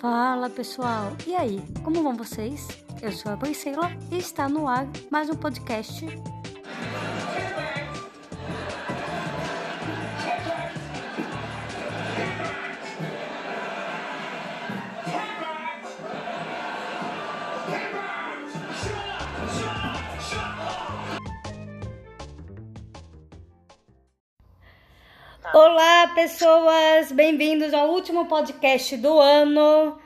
Fala pessoal, e aí, como vão vocês? Eu sou a Priscila e está no ar mais um podcast. Olá pessoas, bem-vindos ao último podcast do ano.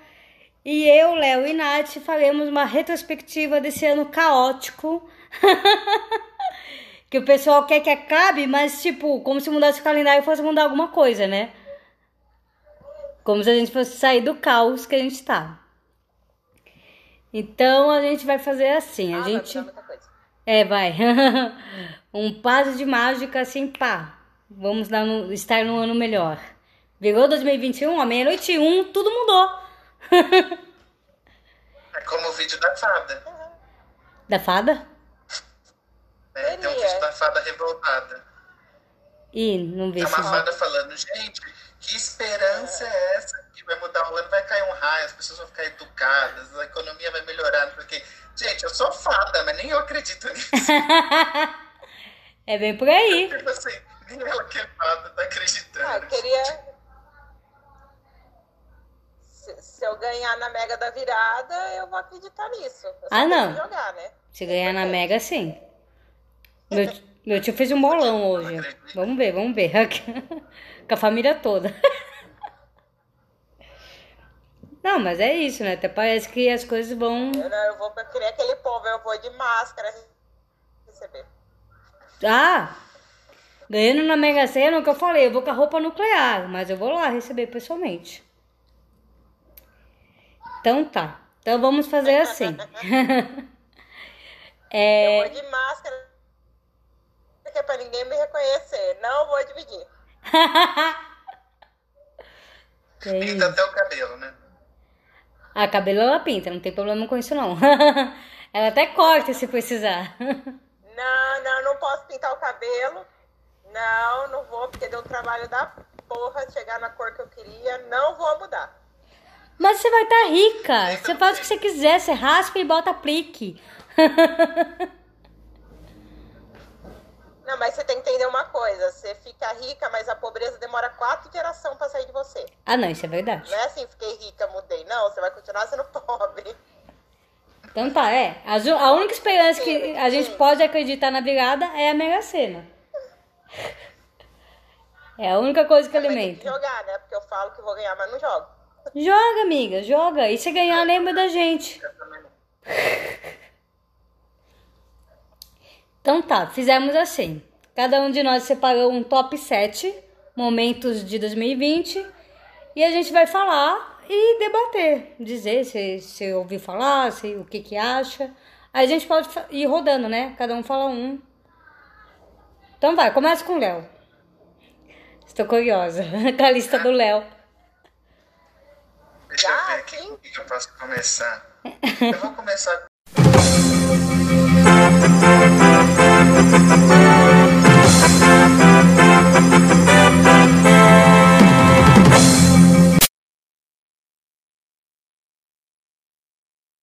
E eu, Léo e Nath faremos uma retrospectiva desse ano caótico. que o pessoal quer que acabe, mas tipo, como se mudasse o calendário fosse mudar alguma coisa, né? Como se a gente fosse sair do caos que a gente tá. Então a gente vai fazer assim, a Ah, vai gente coisa. é, vai. um passo de mágica assim, pá. Vamos dar no- estar no ano melhor. Virou 2021, a meia-noite e um, tudo mudou. É como o vídeo da fada. Da fada? né? Tem um vídeo da fada revoltada. Ih, não vi É uma fada falando, gente, que esperança é essa? Que vai mudar o ano, vai cair um raio, as pessoas vão ficar educadas, a economia vai melhorar, porque. Gente, eu sou fada, mas nem eu acredito nisso. É bem por aí. tipo assim, ela que fada tá acreditando. Ah, eu queria. Se, se eu ganhar na Mega da Virada, eu vou acreditar nisso. Eu Ah, não. jogar, né? Se ganhar na Mega, sim. Meu, meu tio fez um bolão hoje. Vamos ver, vamos ver. Com a família toda. Não, mas é isso, né? Até parece que as coisas vão. Eu, não, eu vou pra querer aquele povo, eu vou de máscara receber. Ah! Ganhando na Mega Sena, o que eu falei, eu vou com a roupa nuclear, mas eu vou lá receber pessoalmente. Então tá. Então vamos fazer assim. Eu é, vou de máscara, que é pra ninguém me reconhecer. Não vou dividir. é Pinta até o cabelo, né? A cabelo ela pinta, não tem problema com isso não. ela até corta se precisar. Não, não, não posso pintar o cabelo. Não, não vou, porque deu um trabalho da porra chegar na cor que eu queria. Não vou mudar. Mas você vai estar rica. Você faz o que você quiser, você raspa e bota aplique. Não, mas você tem que entender uma coisa. Você fica rica, mas a pobreza demora quatro gerações pra sair de você. ah, não, isso é verdade. Não é assim, fiquei rica, mudei. Não, você vai continuar sendo pobre. Então tá, é. A, única esperança que a gente pode acreditar na virada é a Mega Sena. É a única coisa que Mas tem que alimenta. jogar, né? Porque eu falo que vou ganhar, mas não jogo. Joga, amiga, joga. E se ganhar, lembra da gente. Então tá, fizemos assim. Cada um de nós separou um top 7 momentos de 2020 e a gente vai falar e debater, dizer se, se ouviu falar, se, o que que acha. Aí a gente pode ir rodando, né? Cada um fala um. Então vai, começa com o Léo. Estou curiosa com a lista do Léo. Deixa eu Já, ver aqui sim? com o que eu posso começar. Eu vou começar com o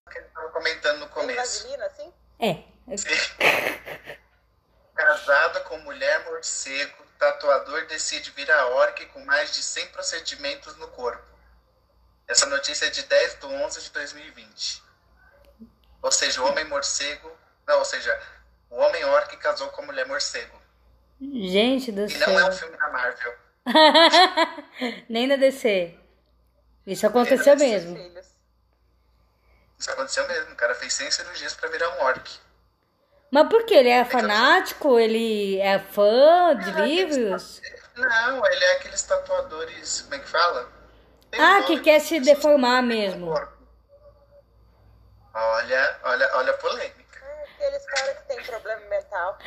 que eu estava comentando no começo. vaselina, assim? É. Casado com mulher morcego, tatuador decide virar orc com mais de 100 procedimentos no corpo. Essa notícia é de 10 de 11 de 2020. Ou seja, o homem morcego... Não, ou seja, o homem orc casou com a mulher morcego. Gente do E não é um céu. filme da Marvel. Nem da DC. Isso aconteceu mesmo. Isso aconteceu mesmo. O cara fez 100 cirurgias pra virar um orc. Mas por que? Ele é fanático? Ele é fã de livros? Não, ele é aqueles tatuadores... Como é que fala? Tem um Ah, nome, que quer se deformar mesmo. um. Olha, olha, olha a polêmica. Ah, Aqueles caras que têm problema mental.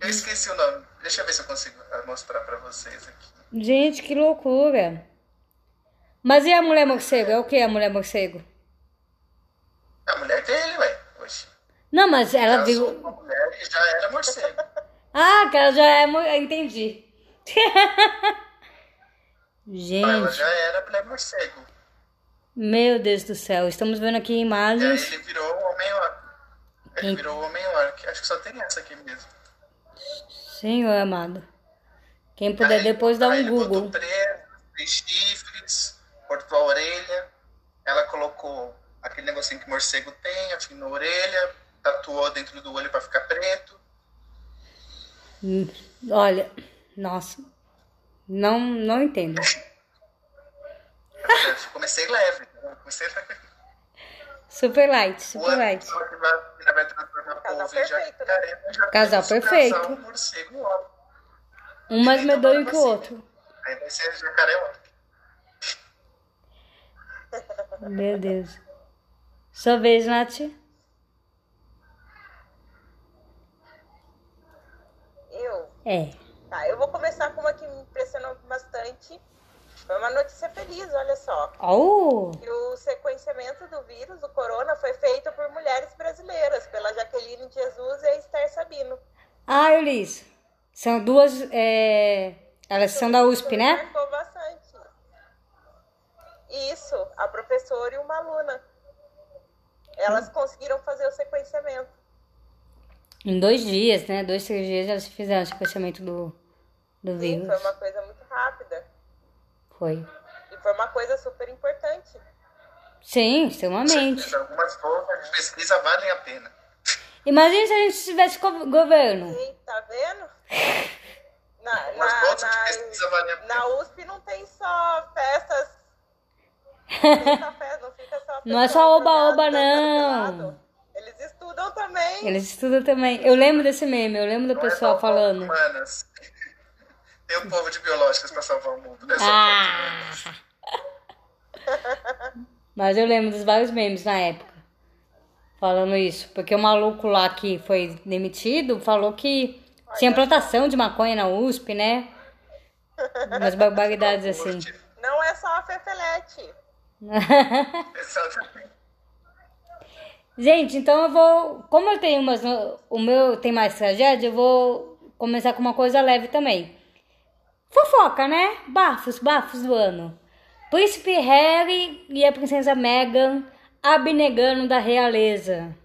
Eu esqueci o nome. Deixa eu ver se eu consigo ah, mostrar pra vocês aqui. Gente, que loucura. Mas e a mulher morcego? É o que a mulher morcego? A mulher dele, ué. Oxe. Não, mas ela Casou viu. uma mulher e já era morcego. Ah, que ela já é. mo- Entendi. Ela Gente, já era mulher morcego. meu Deus do céu, estamos vendo aqui imagens. ele virou o Homem-Orc. Ele Sim. virou o Homem-Orc. Acho que só tem essa aqui mesmo. Senhor amado. Quem puder Aí- depois dá um ele Google. botou preso, fez chifres, cortou a orelha. Ela colocou aquele negocinho que morcego tem, afinou a orelha, tatuou dentro do olho pra ficar preto. Hum, Olha, nossa, não, não entendo. Eu comecei leve. né? Comecei leve. Super light, super light. que vai, que vai Casal perfeito, né? já Casal perfeito. Casal morcego orc. Um mais medonho que o outro. Aí vai ser jacaré orc. Meu Deus. Sua vez, Nath. Eu. É. Tá, eu vou começar com uma que me impressionou bastante. Foi uma notícia feliz, olha só. Oh, Que o sequenciamento do vírus, do corona, foi feito por mulheres brasileiras, pela Jaqueline Jesus e a Esther Sabino. ah, eu li isso. São duas, é... elas são da USP, né? Marcou bastante. Isso, a professora e uma aluna. Elas conseguiram fazer o sequenciamento. Em dois dias, né? Dois, três dias elas fizeram o sequenciamento do, do Sim, vírus. foi uma coisa muito rápida. Foi. E foi uma coisa super importante. Sim, extremamente. Algumas formas de pesquisa valem a pena. Imagina se a gente tivesse co- governo. Sim, tá vendo? Na, na, bolsas de pesquisa valem a na, pena. na USP não tem só festas. Não, tem só festa, não fica só Não é só oba-oba, não. Eles estudam também. Eles estudam também. Eu lembro desse meme, eu lembro do é pessoal só falando. Humanas. Tem um povo de biológicas pra salvar o mundo, né? Ah! Mas eu lembro dos vários memes na época. Falando isso. Porque o maluco lá que foi demitido falou que tinha plantação de maconha na USP, né? Umas barbaridades assim. Não é só a Fefelete. Gente, então eu vou. Como eu tenho umas. O meu tem mais tragédia, eu vou começar com uma coisa leve também. Fofoca, né? Bafos, bafos do ano. Príncipe Harry e a princesa Meghan abnegando da realeza,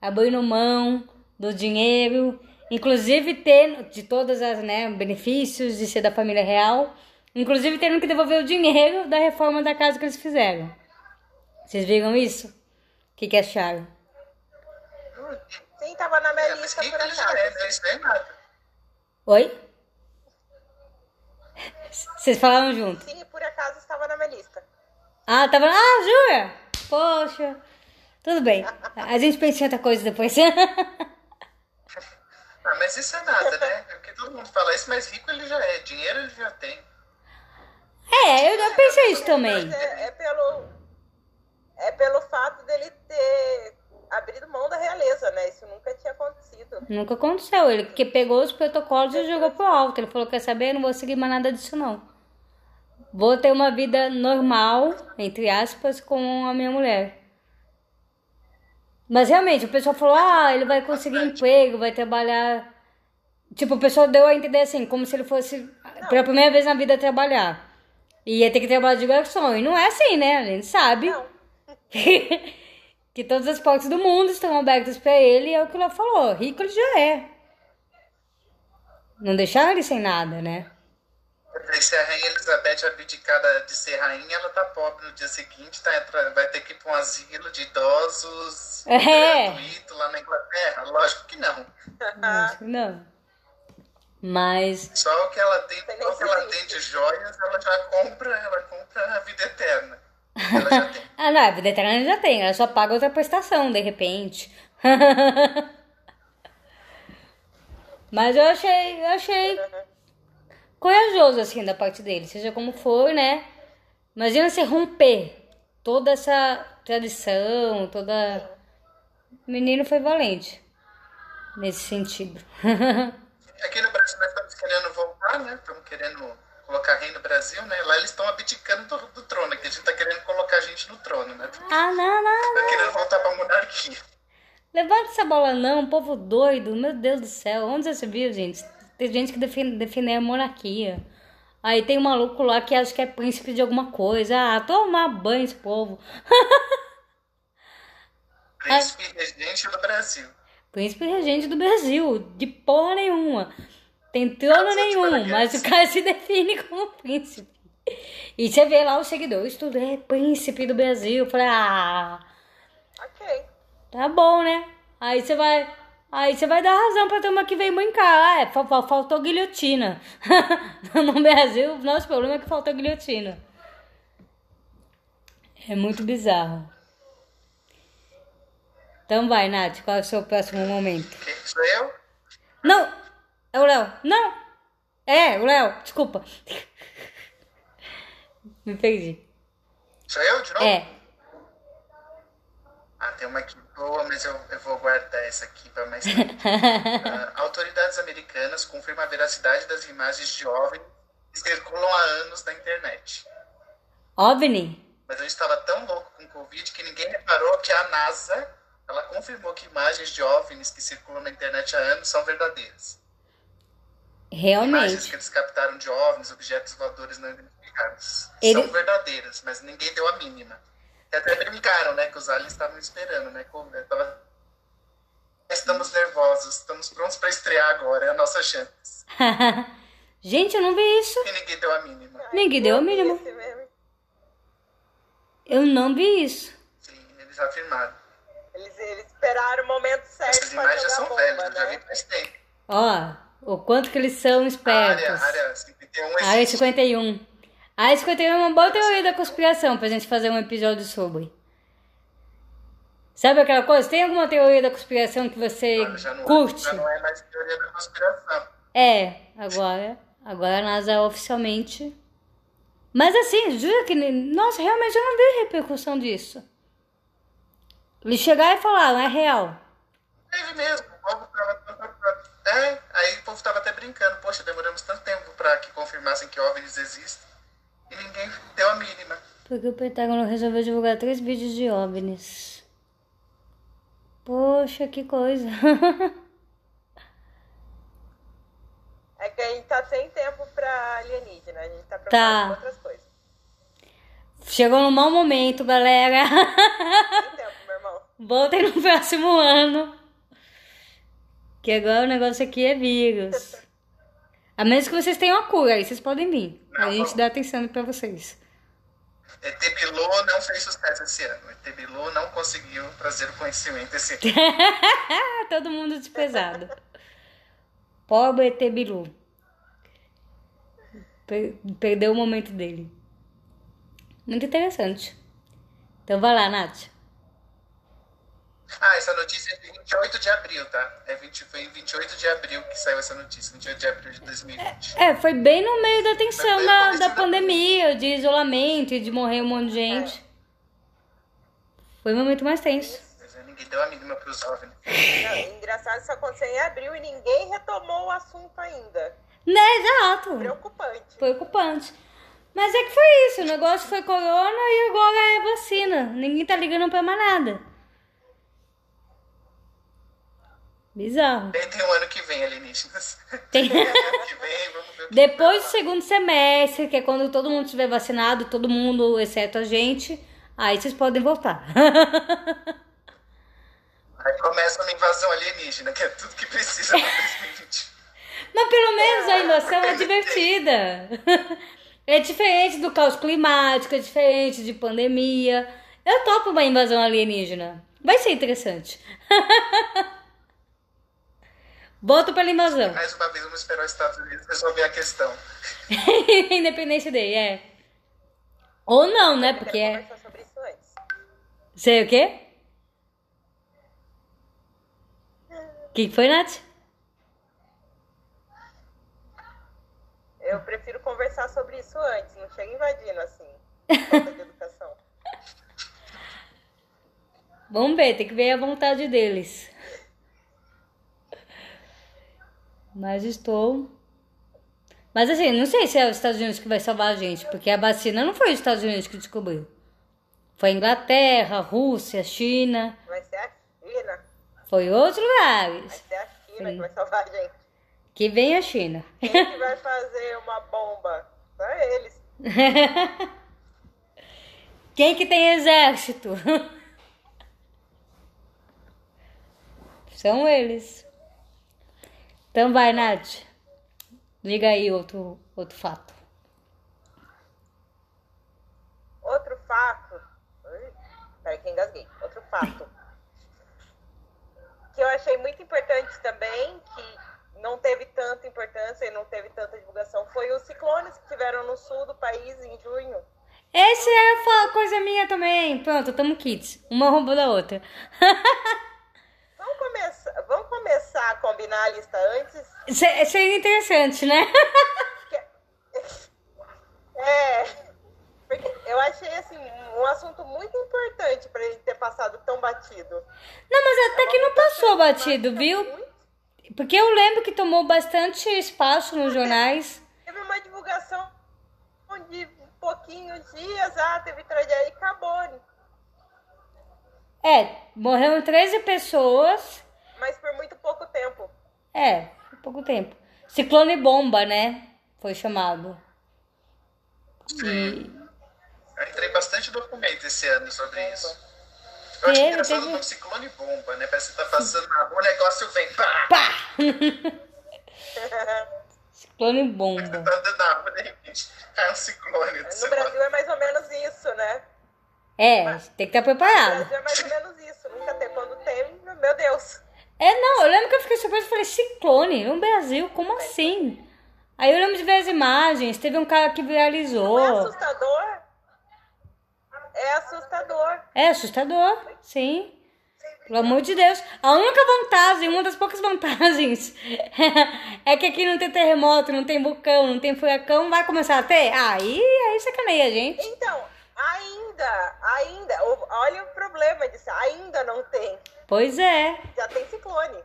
abrindo mão do dinheiro, inclusive tendo de todas as né, benefícios de ser da família real, inclusive tendo que devolver o dinheiro da reforma da casa que eles fizeram. Vocês viram isso? O que, que acharam? Sim, tava na minha É, mas lista rico por ele já acaso. é? Isso não é nada. Oi? Vocês falaram junto. Sim, por acaso estava na minha lista. Ah, tava. Ah, jura? Poxa. Tudo bem. A gente pensa em outra coisa depois. Ah, mas isso é nada, né? Porque todo mundo fala isso, mas rico ele já é. Dinheiro ele já tem. É, eu já pensei isso também. É, é pelo, é pelo fato dele ter abrido mão da realeza, né? Isso nunca tinha acontecido. Nunca aconteceu. Ele que pegou os protocolos e jogou pro alto. Ele falou: Quer saber? Eu não vou seguir mais nada disso, não. Vou ter uma vida normal, entre aspas, com a minha mulher. Mas realmente, o pessoal falou: Ah, ele vai conseguir emprego, vai trabalhar. Tipo, o pessoal deu a entender assim, como se ele fosse pela primeira vez na vida trabalhar. E ia ter que trabalhar de garçom. E não é assim, né? A gente sabe Não. que todas as portas do mundo estão abertas pra ele. E é o que ela falou: rico ele já é. Não deixaram ele sem nada, né? Se a Rainha Elizabeth abdicada de ser rainha, ela tá pobre no dia seguinte, tá, vai ter que ir pra um asilo de idosos É. gratuito lá na Inglaterra? Lógico que não. Acho que não. Mas. Só o que ela tem, só que ela serviço. tem de joias, ela já compra, ela compra a vida eterna. Ela já tem. Ah, não, a vida eterna já tem, ela só paga outra prestação, de repente. Mas eu achei, eu achei corajoso, assim, da parte dele, seja como for, né? Imagina você romper toda essa tradição, toda. O menino foi valente nesse sentido. Aqui no Brasil nós estamos querendo voltar, né? Estamos querendo colocar rei no Brasil, né? Lá eles estão abdicando do, do trono, aqui a gente tá querendo colocar a gente no trono, né? ah, não, não, Tá querendo voltar pra monarquia. Levanta essa bola não, povo doido, meu Deus do céu. Onde você viu, gente? Tem gente que defende, defende a monarquia. Aí tem um maluco lá que acha que é príncipe de alguma coisa. Ah, tomar banho esse povo. Príncipe regente do Brasil. Príncipe regente do Brasil, de porra nenhuma. Tem trono nenhum, Paraguaias. mas o cara se define como príncipe. E você vê lá os seguidores, tudo é príncipe do Brasil. Eu falei, ah, Ok. tá bom, né? Aí você vai. Aí você vai dar razão pra turma que veio brincar. Ah, é, fa- fa- faltou guilhotina. no Brasil, o nosso problema é que faltou guilhotina. É muito bizarro. Então vai, Nath, qual é o seu próximo momento? Sou eu? Não! É o Léo. Não! É, o Léo. Desculpa. Me perdi. Sou eu de novo? É. Ah, tem uma aqui boa, mas eu, eu vou guardar essa aqui para mais tarde. Ah, autoridades americanas confirmam a veracidade das imagens de OVNI que circulam há anos na internet. OVNI? Mas eu estava tão louco com o Covid que ninguém reparou que a NASA ela confirmou que imagens de OVNIs que circulam na internet há anos são verdadeiras. Imagens Realmente. que eles captaram de OVNIs, objetos voadores não identificados, Ele- são verdadeiras, mas ninguém deu a mínima. E até brincaram, né, que os aliens estavam esperando, né, como, tava... Estamos nervosos, estamos prontos para estrear agora, é a nossa chance. Gente, eu não vi isso. E ninguém deu a mínima. Ninguém deu esse meme. Eu não vi isso. Sim, eles afirmaram. Eles, eles esperaram o momento certo Essas imagens já são bomba, velhas, eu já vi né? faz tempo. Ó, o quanto que eles são A espertos. área, a área 51 Área existe. 51. Área 51 é uma boa teoria da conspiração pra gente fazer um episódio sobre. Sabe aquela coisa? Tem alguma teoria da conspiração que você já não, curte? já não é mais teoria da conspiração. É, agora. Agora a NASA oficialmente. Mas assim, jura que. Nossa, realmente eu não vi repercussão disso. Eles chegaram e falaram, é real. Teve mesmo, o povo tava... É, aí o povo tava até brincando. Poxa, demoramos tanto tempo para que confirmassem que OVNIs existem. E ninguém deu a mínima. Porque o Pentágono resolveu divulgar três vídeos de OVNIs. Poxa, que coisa. É que a gente tá sem tempo pra alienígena, a gente tá Tá. preocupado com outras coisas. Chegou no mau momento, galera. Sem tempo, meu irmão. Voltem no próximo ano. Que agora o negócio aqui é vírus. A menos que vocês tenham a cura, aí vocês podem vir. A gente dá atenção pra vocês. ET Bilu não fez sucesso esse ano. ET Bilu não conseguiu trazer o conhecimento esse ano. Todo mundo desprezado. Pobre ET Bilu. Per- perdeu o momento dele. Muito interessante. Então vai lá, Nath. Ah, essa notícia é de 28 de abril, tá? É 20, foi em 28 de abril que saiu essa notícia, 28 de abril de 2020. É, foi bem no meio da tensão da, da da pandemia, de isolamento e de morrer um monte de gente. Foi o momento mais tenso. Mas, é, ninguém deu a mínima pros OVNIs. Não, engraçado isso aconteceu em abril e ninguém retomou o assunto ainda. Né, exato. Preocupante. Preocupante. Mas é que foi isso, o negócio foi corona e agora é vacina. Ninguém tá ligando pra mais nada. Bizarro. Bem, tem um ano que vem, alienígenas. Tem- ano que vem, vamos ver Depois do segundo semestre, que é quando todo mundo estiver vacinado, todo mundo, exceto a gente, aí vocês podem voltar. Aí começa uma invasão alienígena, que é tudo que precisa para 2020. Mas pelo menos a invasão é divertida. É diferente do caos climático, é diferente de pandemia. Eu topo uma invasão alienígena. Vai ser interessante. Voto pela invasão. Mais uma vez, vamos esperar os Estados Unidos resolver a questão. Independência dele, é. Ou não, né? Eu Porque quero é. conversar sobre isso antes. Sei o quê? O que que foi, Nath? Eu prefiro conversar sobre isso antes, não chega invadindo assim. Falta de educação. Vamos ver, tem que ver a vontade deles. Mas estou. Mas assim, não sei se é os Estados Unidos que vai salvar a gente, porque a vacina não foi os Estados Unidos que descobriu. Foi Inglaterra, Rússia, China, Vai ser a China. foi outros Vai lugares. ser a China que vai salvar a gente. Que vem a China. Quem que vai fazer uma bomba Pra eles. Quem que tem exército? São eles. Então vai, Nath. Liga aí outro, outro fato. Outro fato. Ui, Peraí que engasguei. Outro fato. que eu achei muito importante também, que não teve tanta importância e não teve tanta divulgação, foi os ciclones que tiveram no sul do país em junho. Esse é fa- coisa minha também. Pronto, tamo kids. Uma roubou da outra. Vamos começar, vamos começar a combinar a lista antes? Se- Seria interessante, né? É, porque eu achei assim um assunto muito importante para ele ter passado tão batido. Não, mas até que não passou batido, Muito- viu? Porque eu lembro que tomou bastante espaço nos jornais. Teve uma divulgação de pouquinhos dias, ah, teve tragédia e acabou. É, morreram 13 pessoas. Mas por muito pouco tempo. É, por pouco tempo. Ciclone bomba, né? Foi chamado. E Eu entrei bastante documento esse ano sobre isso. Eu acho engraçado teve. no ciclone bomba, né? Parece que tá passando na rua, o negócio vem, pá! pá! Ciclone bomba. Tá andando na rua, de repente, cai um ciclone. No. Brasil é mais ou menos isso, né? É, tem que estar preparado. É mais ou menos isso. Nunca tem. Quando tem, meu Deus. É, não, eu lembro que eu fiquei surpresa e falei, ciclone no Brasil, como assim? Aí eu lembro de ver as imagens, teve um cara que Não é viralizou. assustador? É assustador. É assustador, sim. Pelo amor de Deus. A única vantagem, uma das poucas vantagens, é que aqui não tem terremoto, não tem vulcão, não tem furacão, vai começar a ter? Aí, aí sacaneia, gente. Então, ainda, ainda, olha o problema disso, ainda não tem. Pois é. Já tem ciclone.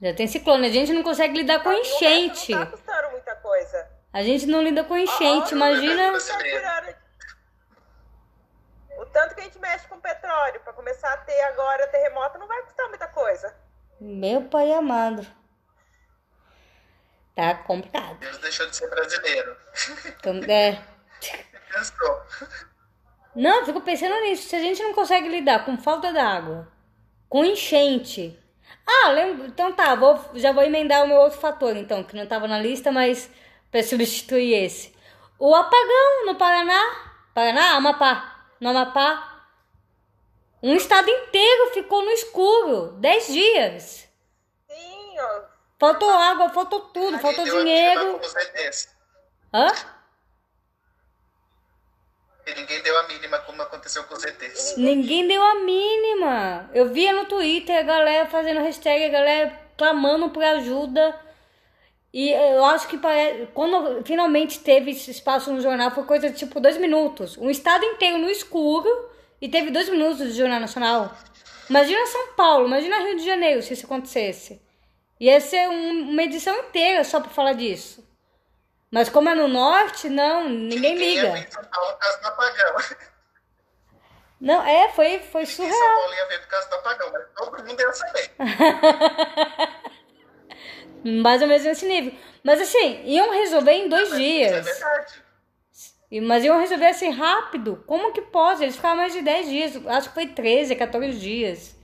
Já tem ciclone, a gente não consegue lidar com E enchente. Não tá custando muita coisa. A gente não lida com enchente, Olha, imagina. tá O tanto que a gente mexe com petróleo, para começar a ter agora terremoto, não vai custar muita coisa. Meu pai amado. Tá complicado. Deus deixou de ser brasileiro. Então, é. Não, eu fico pensando nisso. Se a gente não consegue lidar com falta d'água, com enchente. Ah, lembro. Então tá, vou, já vou emendar o meu outro fator, então, que não tava na lista, mas para substituir esse. O apagão no Paraná. Paraná? Amapá. No Amapá. Um estado inteiro ficou no escuro. Dez dias. Sim, ó. Faltou água, faltou tudo, faltou dinheiro. Hã? Ninguém deu a mínima como aconteceu com os ETs. Ninguém deu a mínima. Eu via no Twitter a galera fazendo hashtag, a galera clamando por ajuda. E eu acho que quando finalmente teve esse espaço no jornal foi coisa de tipo dois minutos. Um estado inteiro no escuro e teve dois minutos de Jornal Nacional. Imagina São Paulo, imagina Rio de Janeiro se isso acontecesse. Ia ser um- uma edição inteira só pra falar disso. Mas como é no norte, não, ninguém liga. vir em São Paulo causa do apagão. Não, é, foi, foi Em São surreal. Paulo ia ver por causa do apagão, mas todo mundo ia saber. Mais ou menos nesse nível. Mas assim, iam resolver em dois Mas Isso é dias. verdade. Mas iam resolver assim rápido. Como que pode? Eles ficaram mais de 10 dias. Acho que foi 13, 14 dias.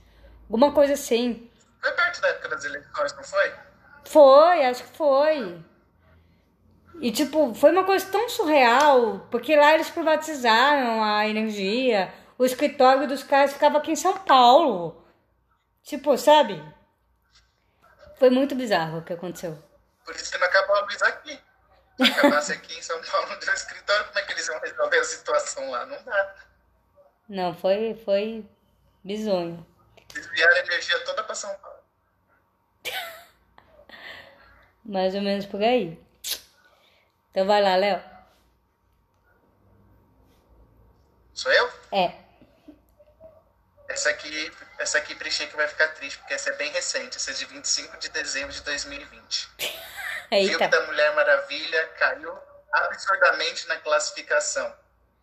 Alguma coisa assim. Foi perto da época das eleições, não foi? Foi, acho que foi. E tipo, foi uma coisa tão surreal, porque lá eles privatizaram a energia. O escritório dos caras ficava aqui em São Paulo. Tipo, sabe? Foi muito bizarro o que aconteceu. Por isso que não acabou a luz aqui. Se acabasse aqui em São Paulo no escritório, como é que eles iam resolver a situação lá? Não dá. Não, foi, foi bizonho. Desviaram a energia toda para São Paulo. Mais ou menos por aí. Então vai lá, Léo. Sou eu? É. Essa aqui, essa aqui preenchi que vai ficar triste, porque essa é bem recente. Essa é de 25 de dezembro de 2020. Filme Eita. da Mulher Maravilha caiu absurdamente na classificação.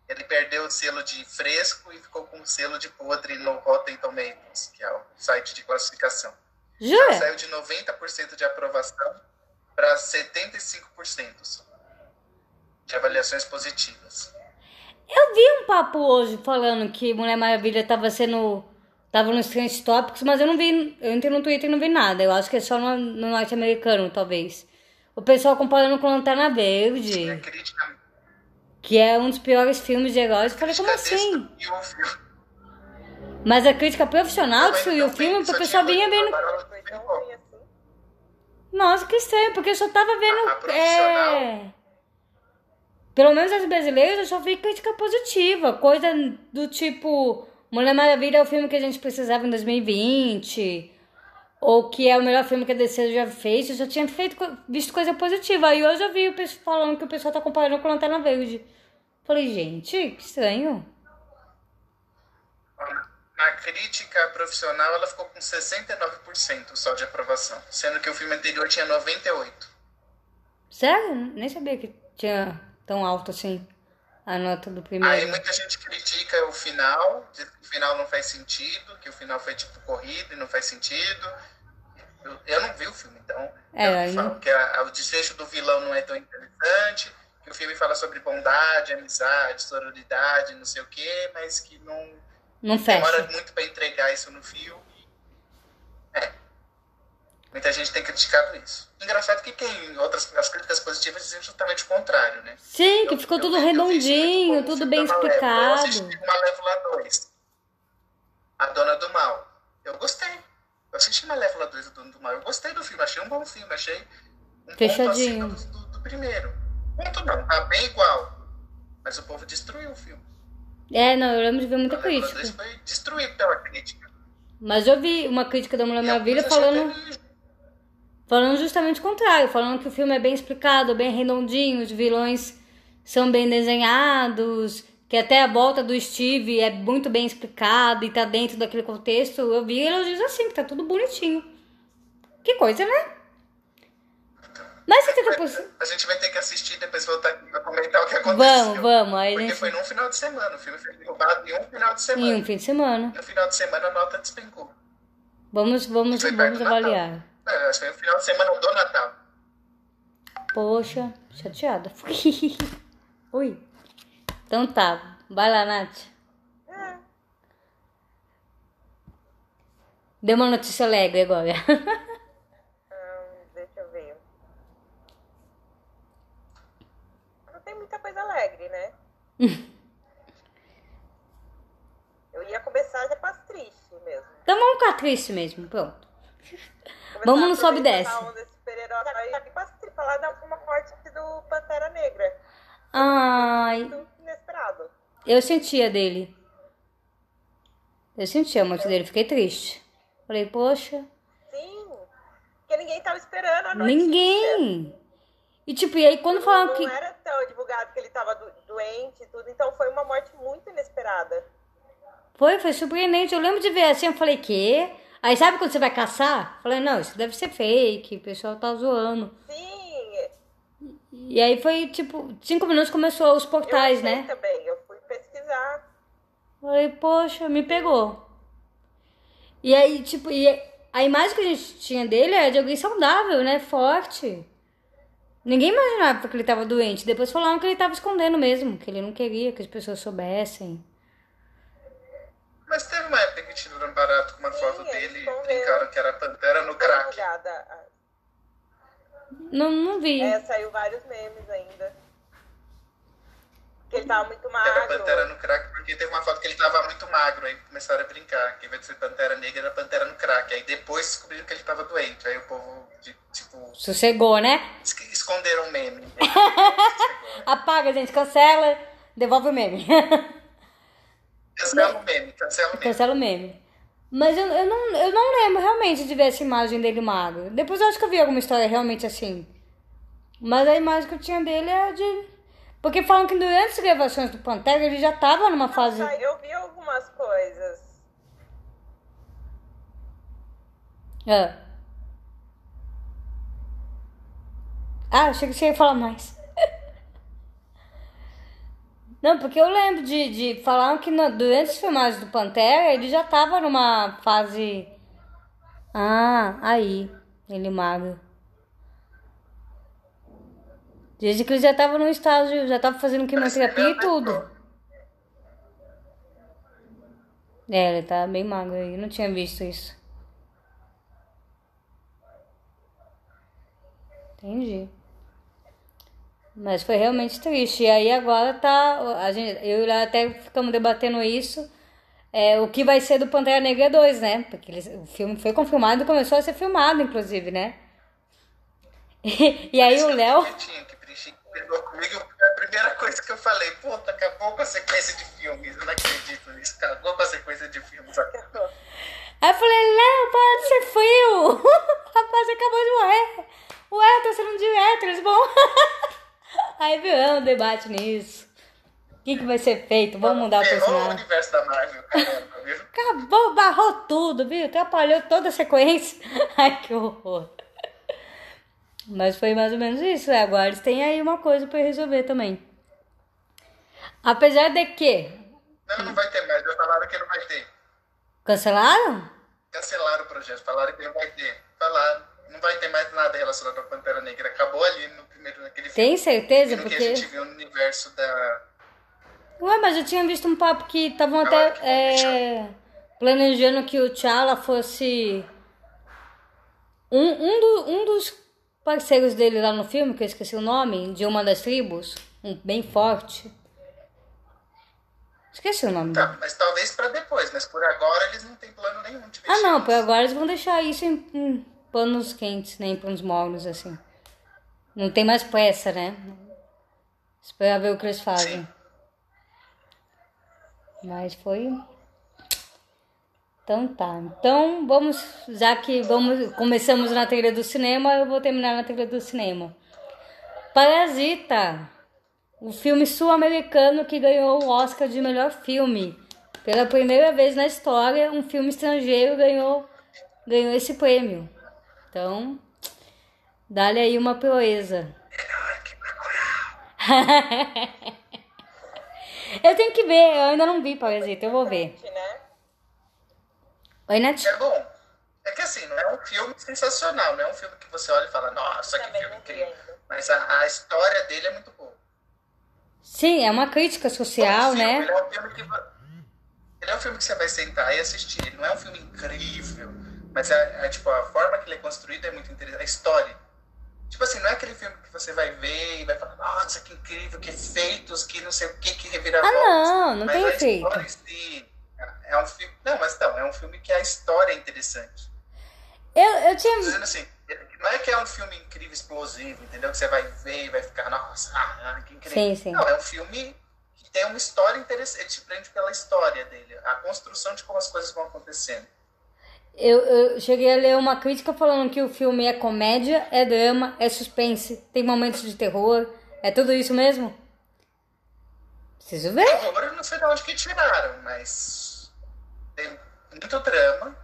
Ele perdeu o selo de fresco e ficou com o selo de podre no Rotten Tomatoes, que é o site de classificação. Jura? Saiu de 90% de aprovação para 75% só. De avaliações positivas. Eu vi um papo hoje falando que Mulher Maravilha tava sendo. tava nos trend topics, mas eu não vi. Eu entrei no Twitter e não vi nada. Eu acho que é só no, no norte-americano, talvez. O pessoal comparando com Lanterna Verde. A crítica, Que é um dos piores filmes de heróis. Eu falei, como assim? Mas a crítica profissional destruiu o filme, porque tinha só vinha vendo. assim. Nossa, que estranho, porque eu só tava vendo. A- a profissional. é... Pelo menos as brasileiras eu só vi crítica positiva. Coisa do tipo. Mulher Maravilha é o filme que a gente precisava em 2020. Ou que é o melhor filme que a DC já fez. Eu já tinha feito, visto coisa positiva. Aí hoje eu vi o pessoal falando que o pessoal tá comparando com Lanterna Verde. Falei, gente, que estranho. Na crítica profissional, ela ficou com 69% só de aprovação, sendo que o filme anterior tinha 98%. Sério? Nem sabia que tinha tão alto assim a nota do Aí primeiro. muita gente critica o final, diz que o final não faz sentido, que o final foi tipo corrido e não faz sentido. Eu, eu não vi o filme, então É, eu aí falo que a- o desfecho do vilão não é tão interessante, que o filme fala sobre bondade, amizade, sororidade, não sei o quê, mas que não Não demora fecha. muito para entregar isso no filme. Muita gente tem criticado isso. Engraçado que quem outras as críticas positivas dizem justamente o contrário, né? Sim, que Eu- ficou eu tudo eu redondinho, tudo bem da Malévola. Eu explicado. assisti Malévola 2. A Dona do Mal. Eu gostei. Eu assisti Malévola 2, A Dona do Mal. Eu gostei do filme, achei um bom filme, achei um ponto Fechadinho. acima do, do, primeiro. Ponto não, tá bem igual. Mas o povo destruiu o filme. É, não, eu lembro de ver muita Malévola crítica. 2 foi destruído pela crítica. Mas eu vi uma crítica da Mulher Maravilha falando, falando justamente o contrário, falando que o filme é bem explicado, bem redondinho, os vilões são bem desenhados, que até a volta do Steve é muito bem explicado e tá dentro daquele contexto. Eu vi elogios assim, que tá tudo bonitinho. Que coisa, né? Mas 70%. A gente vai ter que assistir e depois voltar aqui pra comentar o que aconteceu. Vamos, vamos. Aí a Porque gente. foi num final de semana. O filme foi derrubado em um final de semana. Em um fim de semana. No final de semana a nota despencou. Vamos, vamos, vamos do Natal. É, acho que foi no final de semana do Natal. Poxa, chateada. Ui. Então tá. Vai lá, Nath. É, Dê uma notícia alegre agora. hum, deixa eu ver. Não tem muita coisa alegre, né? eu ia começar já com as tristes mesmo. Então vamos ficar triste mesmo, pronto. Vamos no sobe e desce. as tristes, falar da uma morte do Pantera Negra. Ai, inesperado. eu sentia dele. Eu sentia a morte dele, fiquei triste. Falei, poxa, Sim. Porque ninguém tava esperando a notícia. ninguém. E tipo, e aí quando falaram Não que. era tão divulgado que ele tava do- doente e tudo. Então foi uma morte muito inesperada. Foi, foi surpreendente. Eu lembro de ver assim, eu falei, quê? Aí sabe quando você vai caçar? Falei, não, isso deve ser fake, o pessoal tá zoando. Sim. E aí foi tipo, cinco minutos começou os Eu portais, achei né? também. Eu fui pesquisar. Falei, poxa, me pegou. E aí, tipo, e a imagem que a gente tinha dele era de alguém saudável, né? Forte. Ninguém imaginava que ele tava doente. Depois falaram que ele tava escondendo mesmo, que ele não queria que as pessoas soubessem. Mas teve uma época que tiraram barato com uma Sim, foto dele e brincaram que era Pantera no crack. Não, não vi. É, saiu vários memes ainda. Que ele tava muito Era magro. Pantera no crack, porque teve uma foto que ele tava muito magro, aí começaram a brincar, que ao invés de ser Pantera Negra, era Pantera no crack. Aí depois descobriram que ele tava doente. Aí o povo, de- tipo, Sossegou, né? es- esconderam o meme. Apaga, gente, cancela, devolve o meme. Cancela o meme, cancela o meme. cancela o meme. Mas eu, eu, não, eu não lembro realmente de ver essa imagem dele magro. Depois eu acho que eu vi alguma história realmente assim. Mas a imagem que eu tinha dele é de. Porque falam que durante as gravações do Pantera ele já tava numa fase. Eu vi algumas coisas. Ah. Ah, achei que você ia falar mais. Não, porque eu lembro de, de falar que na- durante as filmagens do Pantera ele já tava numa fase. Ah, aí. Ele magro. Desde que ele já tava no estágio, já tava fazendo quimioterapia e tudo. É, ele tá bem magro aí, não tinha visto isso. Entendi. Mas foi realmente triste. E aí agora tá. A gente, eu e até ficamos debatendo isso. É, o que vai ser do Pantera Negra 2, né? Porque eles, o filme foi confirmado e começou a ser filmado, inclusive, né? E, e aí o Léo. Comigo, a primeira coisa que eu falei, puta, acabou com a sequência de filmes. Eu não acredito nisso, acabou com a sequência de filmes. Aí eu falei, Léo, para de ser frio! O rapaz acabou de morrer! Ué, tá sendo direto, eles vão. Aí viramos um debate nisso. O que, que vai ser feito? Vamos mudar o personagem. o universo da Marvel, caramba, viu? Acabou, barrou tudo, viu? Atrapalhou toda a sequência. Ai, que horror. Mas foi mais ou menos isso. É, agora eles têm aí uma coisa pra resolver também. Apesar de que. Não, não vai ter mais. Já falaram que não vai ter. Cancelaram? Cancelaram o projeto. Falaram que não vai ter. Falaram não vai ter mais nada relacionado à Pantera Negra. Acabou ali no primeiro, naquele filme. Tem certeza? Porque... que a gente viu no universo da... Ué, mas eu tinha visto um papo que estavam até é, planejando que o T'Challa fosse um, um, do, um dos parceiros dele lá no filme, que eu esqueci o nome, de uma das tribos, um bem forte. Esqueci o nome tá, dele. mas talvez para depois, mas por agora eles não têm plano nenhum de Ah, não, por agora eles vão deixar isso em, em panos quentes, nem panos mornos, assim. Não tem mais pressa, né? Esperar ver o que eles fazem. Mas foi. Então tá. Então vamos, já que vamos, começamos na trilha do cinema, eu vou terminar na trilha do cinema. Parasita, o filme sul-americano que ganhou o Oscar de melhor filme. Pela primeira vez na história, um filme estrangeiro ganhou, ganhou esse prêmio. Então, dá-lhe aí uma proeza. eu tenho que ver, eu ainda não vi Parasita, eu vou ver. Né? Oi, Nath? É bom. É que assim, não é um filme sensacional, não é um filme que você olha e fala, nossa, que filme incrível. Mas a, a, história dele é muito boa. Sim, é uma crítica social, filme, né? Ele é, um filme que, ele é um filme que você vai sentar e assistir. Ele não é um filme incrível mas é, é, tipo, a forma que ele é construído é muito interessante. A história. Tipo assim, não é aquele filme que você vai ver e vai falar, nossa, que incrível, que efeitos, que não sei o que, que revira Ah, não, não mas tem efeito. Si, é um filme. Não, mas então, é um filme que a história é interessante. Eu, eu tinha. Dizendo assim, não é que é um filme incrível, explosivo, entendeu? Que você vai ver e vai ficar, nossa, ah, que incrível. Sim, sim. Não, é um filme que tem uma história interessante, ele te prende pela história dele, a construção de como as coisas vão acontecendo. Eu, eu, cheguei a ler uma crítica falando que o filme é comédia, é drama, é suspense, tem momentos de terror. É tudo isso mesmo? Preciso ver. Agora eu não sei de onde que tiraram, mas tem muito drama.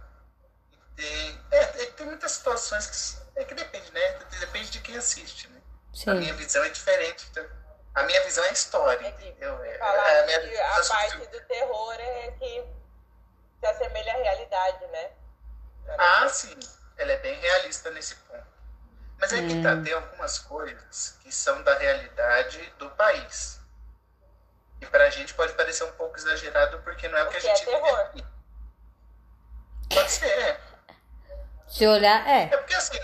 Tem, é, tem muitas situações que, é que depende, né? Depende de quem assiste, né? Sim. A minha visão é diferente. Então, a minha visão é a história. Entendeu? É, a, minha, a parte do terror é que se assemelha à realidade, né? Ah, sim. Ela é bem realista nesse ponto. Mas é hum. que tá, tem algumas coisas que são da realidade do país. E pra gente pode parecer um pouco exagerado porque não é o que a gente é terror. Aqui. Pode ser, é. Se olhar, é. É porque assim,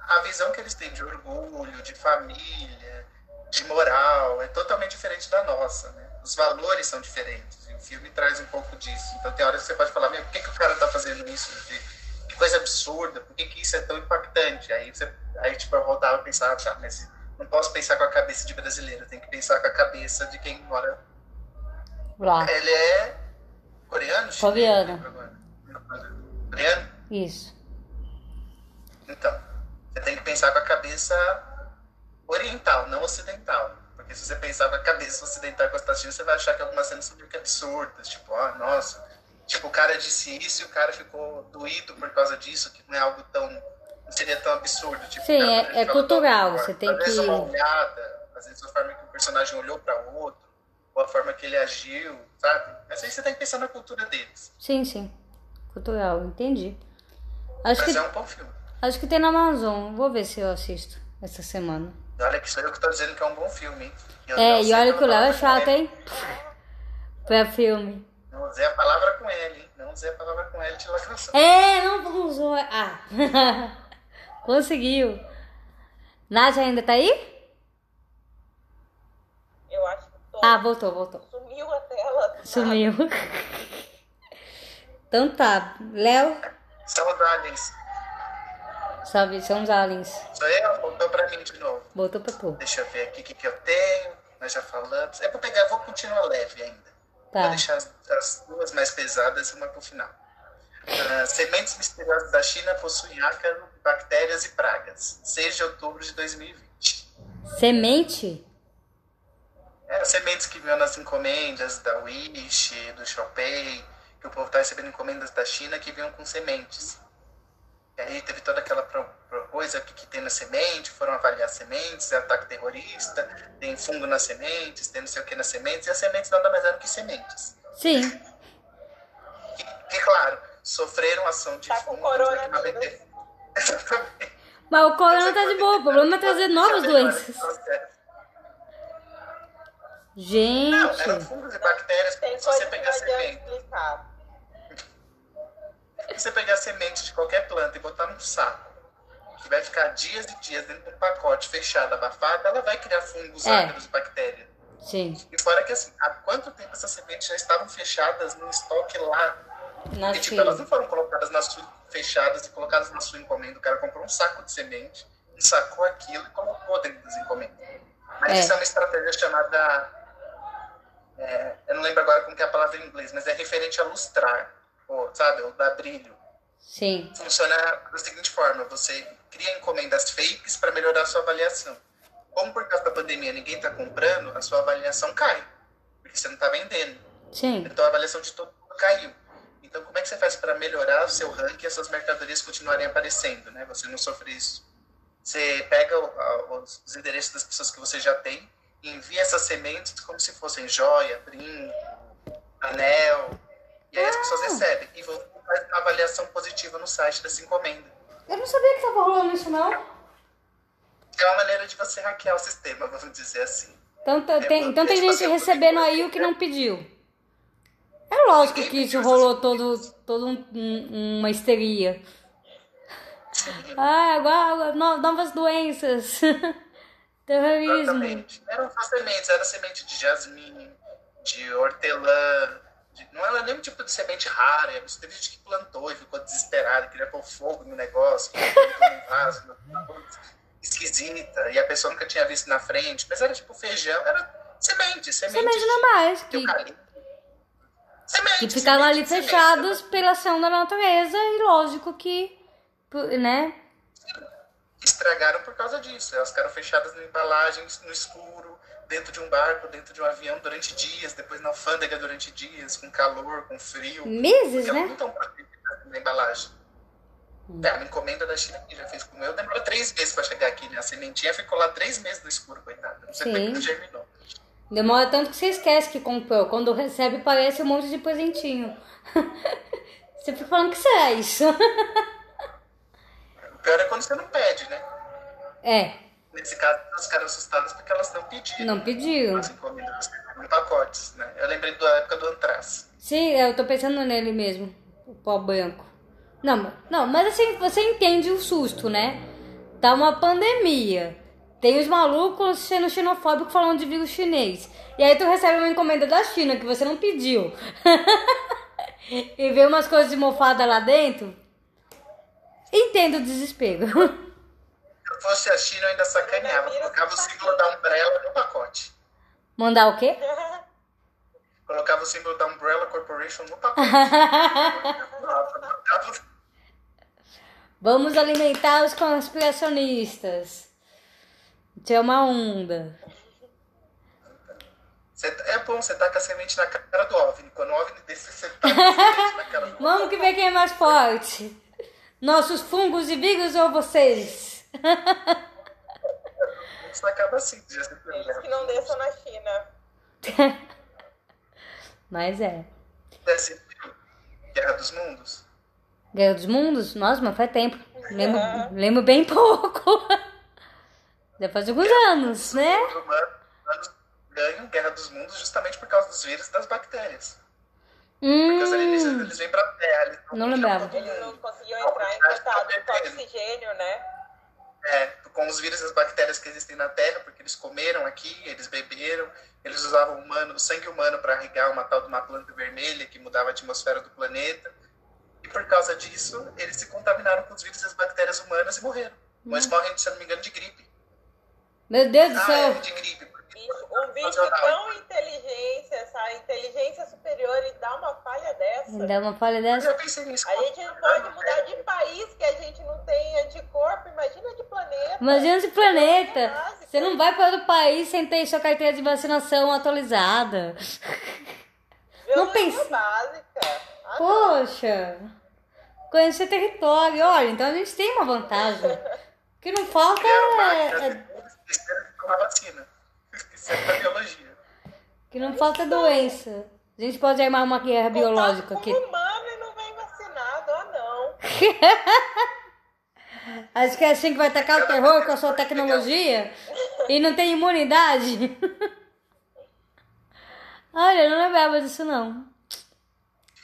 a visão que eles têm de orgulho, de família, de moral, é totalmente diferente da nossa, né? Os valores são diferentes. E o filme traz um pouco disso. Então tem horas que você pode falar, meu, por que, que o cara tá fazendo isso? Que coisa absurda, por que, que isso é tão impactante? Aí, você, aí tipo, eu voltava a pensar, tá, mas não posso pensar com a cabeça de brasileiro, tenho que pensar com a cabeça de quem mora. Lá. Ele é coreano? Coreano. Coreano? Isso. Então, você tem que pensar com a cabeça oriental, não ocidental. Porque se você pensar com a cabeça ocidental você está assistindo, você vai achar que algumas cenas são meio que absurdas. Tipo, ah, nossa, Tipo, o cara disse isso e o cara ficou doído por causa disso, que não é algo tão. não seria tão absurdo. Tipo, Sim, cara, é, é cultural, você tem às que. Às vezes uma olhada, às vezes a forma que o personagem olhou para o outro, ou a forma que ele agiu, sabe? Mas aí você tem que pensar na cultura deles. Sim, sim. Cultural, entendi. Acho Mas que, é um bom filme. Acho que tem na Amazon. Vou ver se eu assisto essa semana. Olha que sou eu que tô dizendo que é um bom filme, hein? Eu É, e olha que o Léo é chato, hein? Pra filme. Não usei a palavra com L, hein? Não usei a palavra com L de lacração. É, não usou. Ah. Conseguiu. Nádia ainda tá aí? Eu acho que tô. Ah, voltou, voltou. Sumiu a tela. Sumiu. Então tá. Léo, São os aliens. salve, são os aliens. Sou eu? Voltou pra mim de novo. Voltou pra tu. Deixa eu ver aqui o que, que eu tenho. Nós já falamos. É pra pegar, vou continuar leve ainda. Vou Tá. deixar as, as duas mais pesadas e uma pro final. Ah, sementes misteriosas da China possuem ácaro, bactérias e pragas. 6 de outubro de 2020. Semente? É, sementes que vinham nas encomendas da Wish, do Shopee, que o povo tá recebendo encomendas da China que vinham com sementes. E aí teve toda aquela pro- pro- coisa que, que tem na semente, foram avaliar sementes, é ataque terrorista, tem fungo nas sementes, tem não sei o que nas sementes, e as sementes nada mais eram que sementes. Sim. E, e, claro, sofreram ação de Tá com fungos aqui na coronavírus. BT. Exatamente. Mas o corona tá de boa. O problema é trazer novas doenças. Não, Gente. eram fungos e bactérias, se você que pegar não semente. explicar. Se você pegar semente de qualquer planta e botar num saco, que vai ficar dias e dias dentro de um pacote fechado, abafado, ela vai criar fungos, É. ácaros, bactérias. Sim. E fora que assim, há quanto tempo essas sementes já estavam fechadas num estoque lá? Na E tipo, elas não foram colocadas na sua, fechadas e colocadas na sua encomenda. O cara comprou um saco de semente, ensacou aquilo e colocou dentro das encomendas. Mas É. isso é uma estratégia chamada. é, eu não lembro agora como que é a palavra em inglês, mas é referente a lustrar, ou, sabe, dar brilho Sim. funciona da seguinte forma: você cria encomendas fakes para melhorar a sua avaliação. Como por causa da pandemia ninguém está comprando, a sua avaliação cai, porque você não está vendendo. Sim. Então a avaliação de todo mundo caiu. Então como é que você faz para melhorar o seu ranking e essas mercadorias continuarem aparecendo, né? Você não sofre isso. Você pega o- os endereços das pessoas que você já tem e envia essas sementes como se fossem joia, brinco, anel. E aí as pessoas recebem. E você faz uma avaliação positiva no site dessa encomenda. Eu não sabia que tava rolando isso, não. É uma maneira de você hackear o sistema, vamos dizer assim. Então, tá- tem, É, então tem gente recebendo aí o que não pediu. É lógico Ninguém que isso rolou todo, todo um- um- uma histeria. Ah, agora no- novas doenças. Terrorismo. Exatamente. Eram só sementes, era semente de jasmim, de hortelã. De- não era nenhum tipo de semente rara. Teve gente que plantou e ficou desesperado, queria pôr fogo no negócio, num vaso, uma coisa esquisita. E a pessoa nunca tinha visto na frente. Mas era tipo feijão, era semente, semente. Sementes normais, de que. Semente, que ficaram ali semente, semente. fechados pela ação da natureza e lógico que, né? estragaram por causa disso. Elas ficaram fechadas em embalagens, no escuro, dentro de um barco, dentro de um avião durante dias, depois na alfândega durante dias, com calor, com frio. Meses, elas não né? estão na embalagem. É, uma encomenda da China que já fez com o meu, demorou três meses para chegar aqui, né? A sementinha ficou lá três meses no escuro, coitada. Não sei como é que Sim. não germinou. Demora tanto que você esquece que comprou. Quando recebe, parece um monte de presentinho. Você fica falando que será isso? O pior é quando você não pede, né? É, Nesse caso, elas ficaram assustadas porque elas não pediram. não pediram. As encomendas em pacotes, né? Eu lembrei da época do Antraz. Sim, eu tô pensando nele mesmo. O pó branco. Não, não, mas assim, você entende o susto, né? Tá uma pandemia. Tem os malucos sendo xenofóbicos falando de vírus chinês. E aí tu recebe uma encomenda da China que você não pediu. e vê umas coisas de mofada lá dentro. Entendo o desespero. Fosse a China, eu ainda sacaneava. Colocava o símbolo da Umbrella no pacote. Mandar o quê? Colocava o símbolo da Umbrella Corporation no pacote. Vamos alimentar os conspiracionistas. Tirar uma onda. Você- é bom, você taca a semente na cara do OVNI. Quando o OVNI desce, você taca a semente na cara do Vamos que ver quem é mais forte. Nossos fungos e vírus ou vocês? Isso acaba assim. Já se Eles que não desçam na China. Mas é. Desce Guerra dos Mundos. Guerra dos Mundos? Nossa, mas faz tempo. Lembro, lembro bem pouco. Deve fazer alguns anos, né? Os humanos ganham Guerra dos Mundos justamente por causa dos vírus e das bactérias. Porque os alienígenas Hum, eles vêm pra Terra. Eles Não lembrava. todo Eles não conseguiam entrar em contato com oxigênio, né? É, com os vírus e as bactérias que existem na Terra, porque eles comeram aqui, eles beberam, eles usavam humano, o sangue humano para regar uma tal de uma planta vermelha que mudava a atmosfera do planeta. E por causa disso, eles se contaminaram com os vírus e as bactérias humanas e morreram. Mas morrem, se não me engano, de gripe. meu Deus do Ah, céu. é de gripe. Bicho, um bicho tão inteligente, essa inteligência superior e dá uma falha dessa. Dá uma falha Eu dessa. já pensei nisso. A gente não pode mudar de país que a gente não tem anticorpo, imagina de planeta. Imagina esse planeta. Básica. Você não vai para outro país sem ter sua carteira de vacinação atualizada. não Violência pense- básica. Ah, não. Poxa, conhecer território. Olha, então a gente tem uma vantagem. O que não falta é, máquinas é- da biologia. que não falta é doença. A gente pode armar uma guerra biológica aqui. humano e não vem vacinado, ah não. Acho que é assim que vai tacar o terror com a sua tecnologia e não tem imunidade. Olha, eu não lembrava disso não.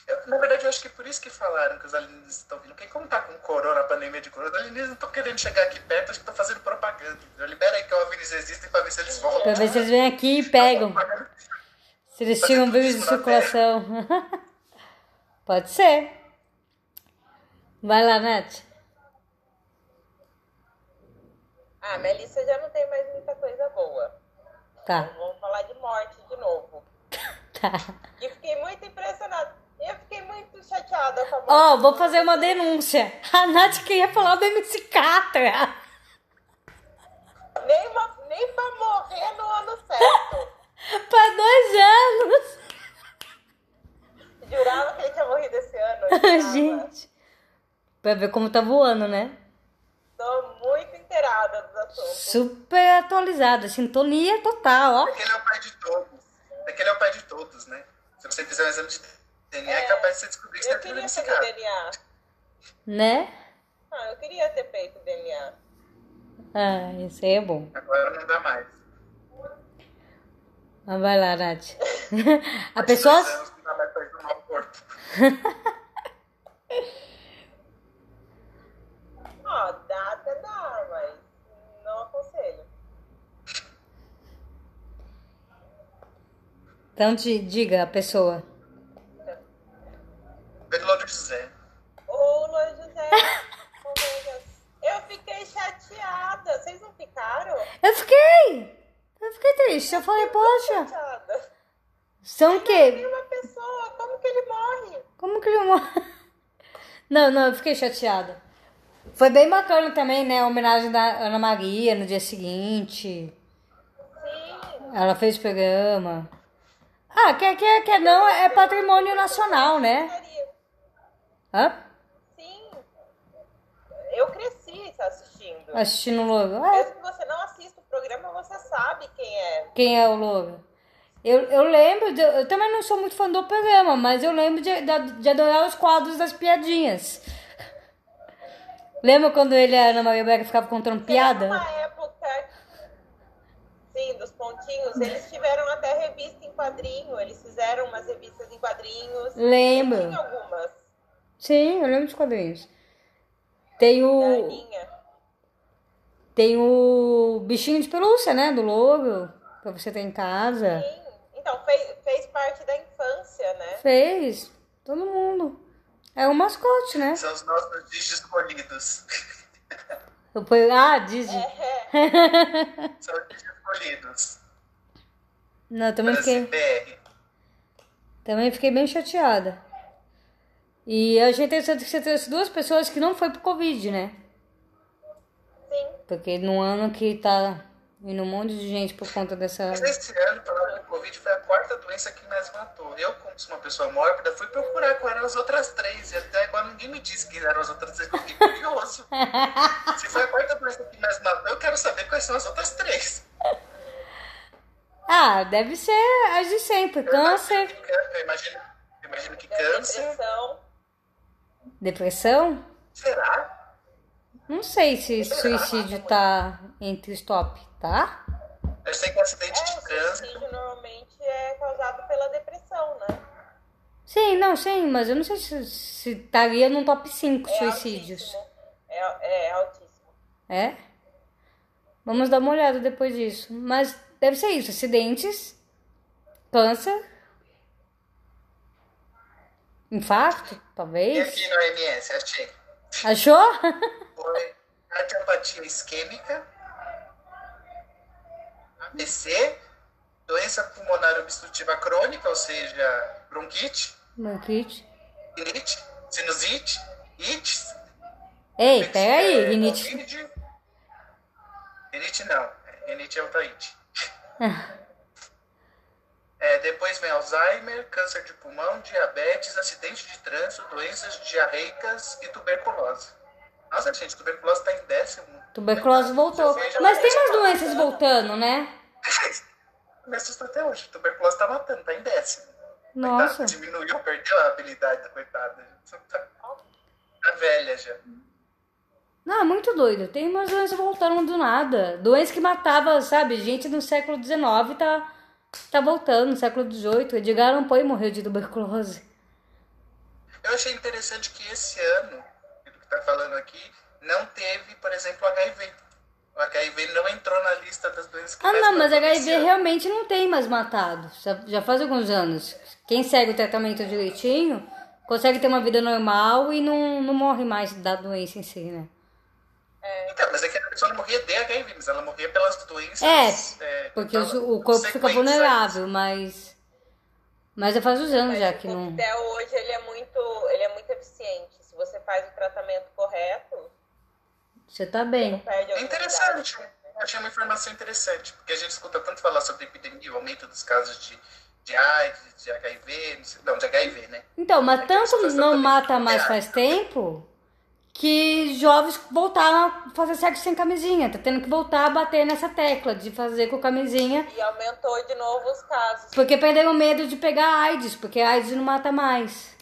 Eu, na verdade, eu acho que é por isso que falaram que os alienígenas estão vindo. Porque como tá com corona, a pandemia de corona, os alienígenas não estão querendo chegar aqui perto, acho que estão fazendo propaganda. entendeu? Libera aí que OVNIs existem pra ver se eles voltam. Pra ver se eles vêm aqui e pegam. Se eles tiram vírus de circulação. Pode ser. Vai lá, Nath. Ah, a Melissa já não tem mais muita coisa boa. Tá, Vamos falar de morte de novo. tá. E fiquei muito impressionada. Eu fiquei muito chateada com a. Ó, vou do- fazer uma denúncia. A Nath queria falar do MC Catra. Nem, uma, nem pra morrer no ano certo. Faz dois anos. Jurava que ele tinha morrido esse ano. Gente. Pra ver como tá voando, né? Tô muito inteirada dos assuntos. Super atualizada. Sintonia total, ó. Aquele é o pai de todos. Aquele é o pai de todos, né? Se você fizer um exame de DNA, é, capaz de você descobrir que você Eu tá tudo fazer cara. DNA. Né? Ah, eu queria ter feito DNA. Ah, isso aí é bom. Agora não dá mais. Mas vai lá, Nath. A pessoa. Não dá mais pra no mau corpo. Ó, dá até dá, mas não aconselho. Então te diga a pessoa. Pedro Louro José. Ô, Luan José, oh, meu Deus. eu fiquei chateada. Vocês não ficaram? Eu fiquei! Eu fiquei triste. Eu falei, poxa, Chateada. são o quê? uma pessoa, como que ele morre? Como que ele morre? Não, não, eu fiquei chateada. Foi bem bacana também, né? A homenagem da Ana Maria no dia seguinte. Sim. Ela fez programa. Ah, quer, quer, quer não, é patrimônio nacional, né? Hã? Sim. Eu cresci assistindo. Assistindo o logo. É, Mesmo que você não assista o programa, você sabe quem é. quem é o logo? Eu, eu lembro, de- eu também não sou muito fã do programa, mas eu lembro de, de, de adorar os quadros das piadinhas. Lembra quando ele e a Ana Maria Braga ficavam contando piada? Numa época, sim, dos pontinhos, eles tiveram até revista em quadrinho. Eles fizeram umas revistas em quadrinhos. Lembro. Tinha algumas. Sim, eu lembro dos quadrinhos. Tem o, tem o bichinho de pelúcia, né? Do logo, pra você ter em casa. Sim. Então, fez, fez parte da infância, né? Fez, todo mundo. É um mascote, né? São os nossos digis escolhidos. Ah, Didi. É, São os digis escolhidos. Não, também fiquei, BR. também fiquei bem chateada. E eu achei interessante que você trouxe duas pessoas que não foi pro Covid, né? sim. Porque no ano que tá indo um monte de gente por conta dessa. Mas esse ano, pela do Covid, foi a quarta doença que mais matou. Eu, como sou uma pessoa mórbida, fui procurar quais eram as outras três. E até agora ninguém me disse que eram as outras três. Eu fiquei curioso. Se foi a quarta doença que mais matou, eu quero saber quais são as outras três. Ah, deve ser as de sempre: câncer, Eu imagino, eu imagino que câncer. Depressão. Depressão. Será? Não sei se suicídio tá entre os top tá? Eu sei que acidente É, de o trânsito. suicídio normalmente é causado pela depressão, né? Sim, não, sim, mas eu não sei se, se estaria no top 5 É suicídios. altíssimo. É, é altíssimo. É? Vamos dar uma olhada depois disso. Mas deve ser isso: acidentes, câncer, infarto, E talvez. aqui no OMS, achei. Achou? Foi cardiopatia isquêmica, AVC, doença pulmonar obstrutiva crônica, ou seja, bronquite, Bronquite. rinite, sinusite, ites. Ei, peraí, é, rinite. Covid. Rinite não, rinite é outra it. É, depois vem Alzheimer, câncer de pulmão, diabetes, acidente de trânsito, doenças diarreicas e tuberculose. Nossa, gente, tuberculose está em décimo. Tuberculose voltou. Mas tem umas doenças voltando, né? Me assusta até hoje. Tuberculose tá matando, tá em décimo. Nossa. Coitada, diminuiu, perdeu a habilidade da coitada. Tá, tá velha já. Não, é muito doido. Tem umas doenças voltando do nada. Doença que matava, sabe? Gente no século XIX tá, tá voltando, no século XVIII. Edgar Allan Poe morreu de tuberculose. Eu achei interessante que esse ano, pelo que tá falando aqui, não teve, por exemplo, HIV. O HIV não entrou na lista das doenças que Ah, não, mas HIV realmente não tem mais matado. Já, já faz alguns anos. Quem segue o tratamento direitinho consegue ter uma vida normal e não, não morre mais da doença em si, né? Então, mas é que a pessoa não morria de HIV, mas ela morria pelas doenças. É, porque fala, o, o corpo fica vulnerável, mas. Mas já faz uns anos Mas já que não. coquetel hoje ele é muito, ele é muito eficiente. Se você faz o tratamento correto, Você tá bem. É interessante. Eu achei uma informação interessante, porque a gente escuta tanto falar sobre epidemia, o aumento dos casos de, de AIDS, de HIV, não, sei- não, de HIV, né? Então, mas É tanto não mata mais faz tempo que jovens voltaram a fazer sexo sem camisinha. Tá tendo que voltar a bater nessa tecla de fazer com camisinha. E aumentou de novo os casos. Porque perderam medo de pegar AIDS, porque AIDS não mata mais.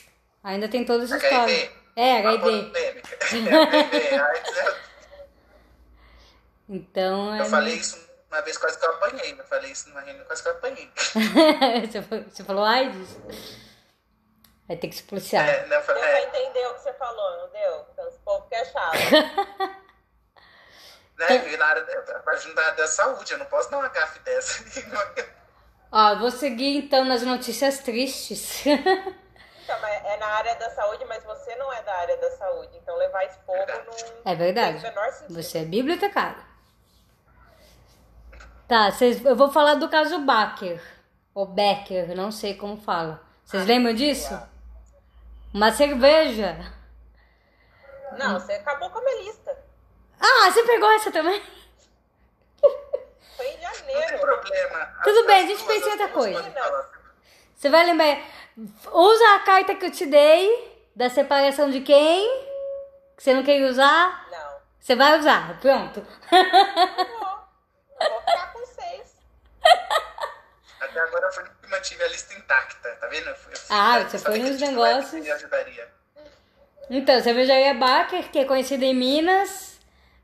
Ainda tem toda essa história. HIV. É, Uma HIV. eu- Então é. eu falei isso uma vez, quase que eu apanhei. Eu falei isso numa reunião, quase que eu apanhei. você falou AIDS? Vai ter que se policiar. É, não, pra é, entender o que você falou, não deu? Então, esse povo que é chato. né, e na área da, da saúde, eu não posso dar uma gafe dessa. Ó, vou seguir então nas notícias tristes. Então, mas é na área da saúde, mas você não é da área da saúde. Então levar esse povo não É verdade. tem o menor sentido. Você é bibliotecário. Tá, vocês, eu vou falar do caso Baker. Ou Becker, não sei como fala. Vocês lembram disso? Uma cerveja. Não, você acabou com a minha lista. Ah, você pegou essa também? Foi em Não tem janeiro. problema. Tudo As- bem, as a gente pensa em outra coisa. Você vai lembrar. Usa a carta que eu te dei da separação de quem? Que você não queria usar? Não. Você vai usar. Pronto. Não vou. Eu vou ficar com seis. Até que mantive a lista intacta, tá vendo? Eu fui- eu fui- Ah, eu você foi nos a negócios. que me ajudaria. Então, cervejaria Baker, que é conhecida em Minas,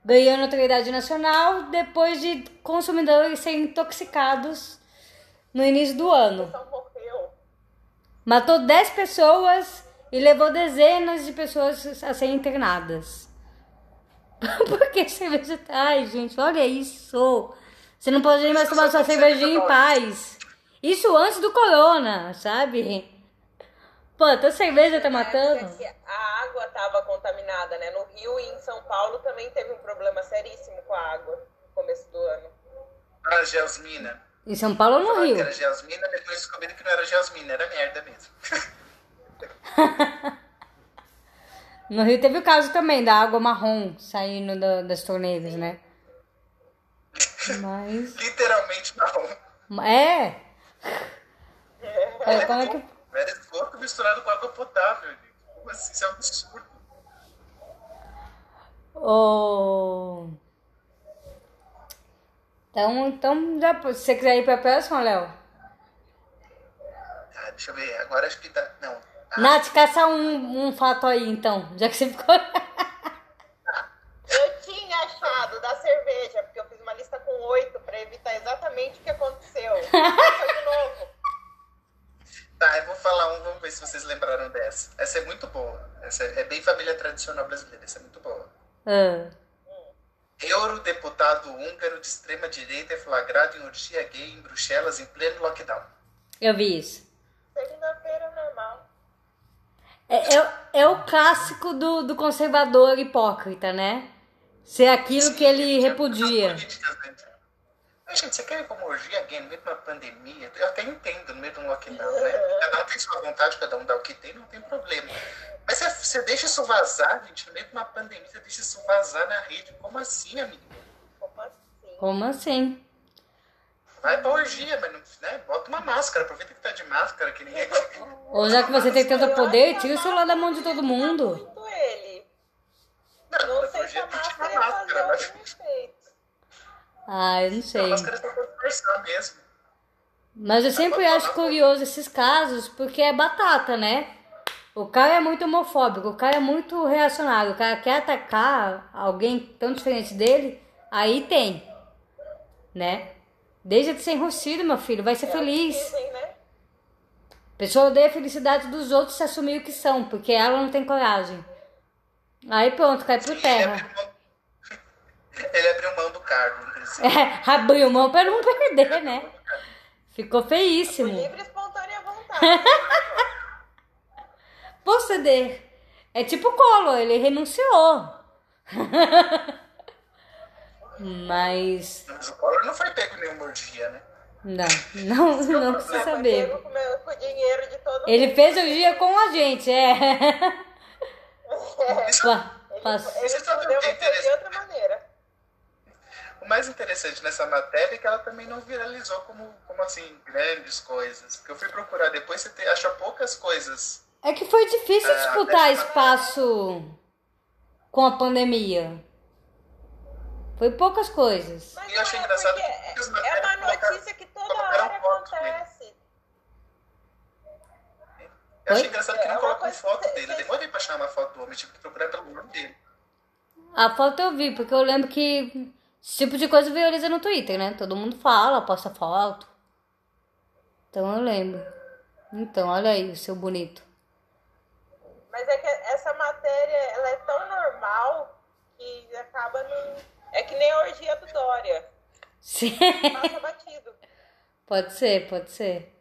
ganhou notoriedade nacional depois de consumidores serem intoxicados no início do ano. Matou 10 pessoas e levou dezenas de pessoas a serem internadas. Por que cerveja? Ai, gente, olha isso. Você não pode nem mais tomar sua cervejinha em paz. Isso antes do corona, sabe? Pô, a tua cerveja tá matando. É a água estava contaminada, né? No Rio e em São Paulo também teve um problema seríssimo com a água no começo do ano. Ah, Geosmina. Em São Paulo ou no Rio? era Geosmina, depois descobriram que não era Geosmina, era merda mesmo. No Rio teve o caso também da água marrom saindo da- das torneiras, né? Mas. Literalmente não. É. É, como é que. Era esgoto misturado com água potável, gente. Como assim? Isso é um absurdo. Oh... Então, então já, se você quiser ir pra próxima, Léo. Ah, deixa eu ver. Agora acho que dá. Não. Ah, Nath, caça um, um fato aí, então. Já que você ficou. Eu tinha achado da cerveja, porque eu fiz uma lista com oito 1, vamos ver se vocês lembraram dessa. Essa é muito boa. Essa é bem família tradicional brasileira, essa é muito boa. Ah. Eurodeputado húngaro de extrema direita é flagrado em orgia gay em Bruxelas em pleno lockdown. Eu vi isso. Segunda-feira normal. É, é, é o clássico do, do conservador hipócrita, né? Ser aquilo que ele repudia. as políticas, né? Mas, gente, você quer ir como orgia gay no meio de uma pandemia? Eu até entendo, no meio de um lockdown, né? Cada um tem sua vontade, cada um dá o que tem, não tem problema. Mas você, você deixa isso vazar, gente, no meio de uma pandemia, você deixa isso vazar na rede. Como assim, amigo? Como assim? Como assim? Vai pra orgia, mas não, né? bota uma máscara, aproveita que tá de máscara, que ninguém. Ou já que você tem tanto poder, tira o celular da mão de todo mundo. Não, Não sei se a máscara a ia fazer máscara, mas algum efeito. Ah, eu não sei. é. Mas eu sempre acho curioso esses casos, porque é batata, né? O cara é muito homofóbico, o cara é muito reacionário, o cara quer atacar alguém tão diferente dele, aí tem, né? Deixa de ser enrustido, meu filho, vai ser feliz. Dizem, né? A pessoa odeia a felicidade dos outros se assumir o que são, porque ela não tem coragem. Aí pronto, cai por Ele terra. abriu mão, ele abriu mão do cargo, inclusive. É, abriu mão pra não perder, né? Ficou Por feíssimo. livre e espontânea vontade. Vou ceder. É tipo o Collor, ele renunciou. Mas. Mas o Collor não foi pego em nenhuma orgia, né? Não, não, não precisa Foi saber. pego Com, meu- com dinheiro de todo Ele mundo. fez o dia com a gente, é. Pa- Ele, pass- ele que é você de outra maneira. O mais interessante nessa matéria é que ela também não viralizou como, como assim, grandes coisas. Porque eu fui procurar depois, você te, acha poucas coisas. É que foi difícil Ah, disputar espaço com a pandemia. Foi poucas coisas. Mas E eu achei é engraçado que muitas é matérias uma notícia que toda hora dele. acontece. Eu achei Oi? engraçado que É não uma colocou foto que- dele. Eu demorei pra achar uma foto do homem, tive que procurar pelo nome dele. A foto eu vi, porque eu lembro que esse tipo de coisa viraliza no Twitter, né? Todo mundo fala, posta foto. Então eu lembro. Então, olha aí, o seu bonito. Mas é que essa matéria ela é tão normal que acaba não. É que nem a orgia do Dória. Sim. Passa batido. Pode ser, pode ser.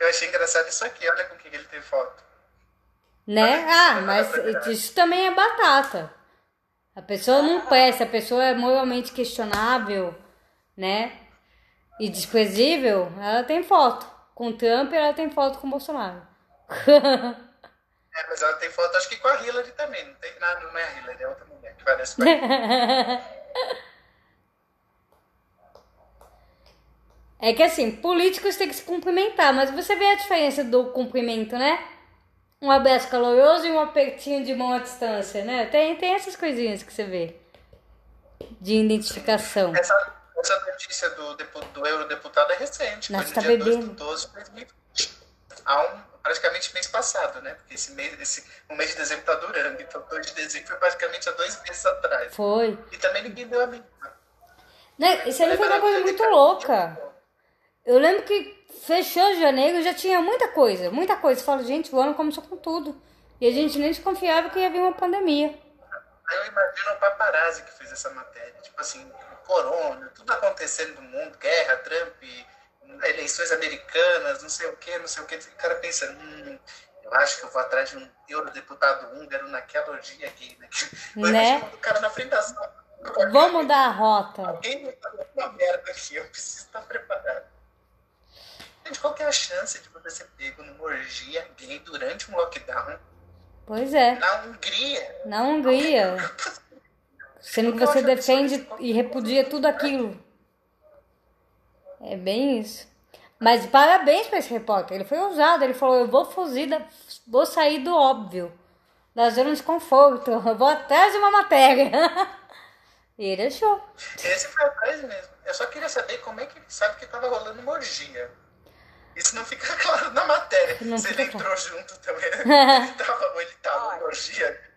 Eu achei engraçado isso aqui, olha com quem ele tem foto. Né? Ah, mas isso também é batata. A pessoa não presta, a pessoa é moralmente questionável, né? E desprezível, ela tem foto. Com Trump, ela tem foto com o Bolsonaro. É, mas ela tem foto, acho que com a Hillary também. Não, tem, não, não é a Hillary, é outra mulher que parece com. É que assim, políticos têm que se cumprimentar, mas você vê a diferença do cumprimento, né? Um abraço caloroso e um apertinho de mão à distância, né? Tem, tem essas coisinhas que você vê. De identificação. Essa, essa notícia do, do eurodeputado é recente, Nossa, foi tá no dia 2 bebendo. de 12 de 2020. Há um, praticamente mês passado, né? Porque esse mês, esse, o mês de dezembro tá durando, então 2 de dezembro foi praticamente há dois meses atrás. Foi. E também ninguém deu a mínima. Né? Isso aí foi uma coisa muito louca. Eu lembro que fechou janeiro já tinha muita coisa, muita coisa. Eu falo, gente, o ano começou com tudo. E a gente nem desconfiava que ia vir uma pandemia. Aí eu imagino o paparazzi que fez essa matéria. Tipo assim, corona, tudo acontecendo no mundo, guerra, Trump, eleições americanas, não sei o que, não sei o que. O cara pensa, hum, eu acho que eu vou atrás de um eurodeputado húngaro naquela orgia aqui. Né? Eu Né? o cara na frente da sala. Vamos mudar a rota. Alguém me dando uma merda aqui, eu preciso estar preparado. Gente, qual que é a chance de você ser pego numa orgia gay durante um lockdown Pois é, na Hungria? na Hungria. Sendo que você defende e repudia tudo aquilo. É bem isso. Mas parabéns pra esse repórter. Ele foi ousado. Ele falou: Eu vou fugir, da, vou sair do óbvio, da zona de conforto. Eu vou atrás de uma matéria. e ele achou. Esse foi atrás mesmo. Eu só queria saber como é que ele sabe que tava rolando uma orgia. Isso não fica claro na matéria. Não Se ele entrou claro. junto também. ele tava, ele tava no orgia.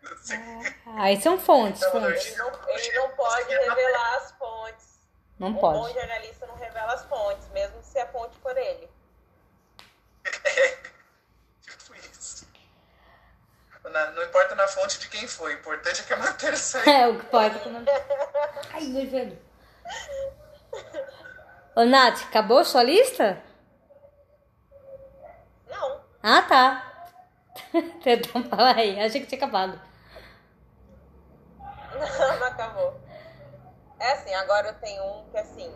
Ah, aí são fontes, então, fontes. É ele não, ele não pode é revelar as fontes. Não um pode. Um bom jornalista não revela as fontes, mesmo se a fonte for ele. É, tipo isso. Na, não importa na fonte de quem foi, o importante é que a matéria saiu. É, o que pode. É Ai, meu joelho. Ô, Nath, acabou a sua lista? Ah, tá. Então fala aí, achei que tinha acabado. Não, não acabou. É assim, agora eu tenho um que assim.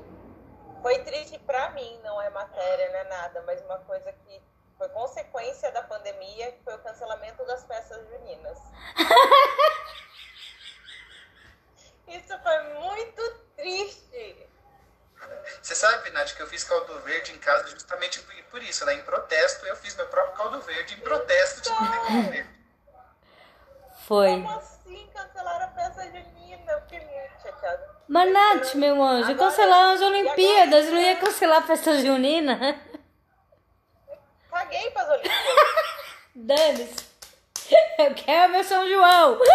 Foi triste pra mim, não é matéria, não é nada, mas uma coisa que foi consequência da pandemia, que foi o cancelamento das festas juninas. Isso foi muito triste. Você sabe, Nath, que eu fiz caldo verde em casa justamente por- isso, né? Em protesto, eu fiz meu próprio caldo verde em protesto de comer caldo verde. Foi. Como assim cancelaram a festa junina? Eu fiquei muito chateada. Mas, Nath, meu anjo, Agora- cancelaram as Olimpíadas, agora? não ia cancelar a festa junina? Caguei pras Olimpíadas. Dane-se. Eu quero meu São João.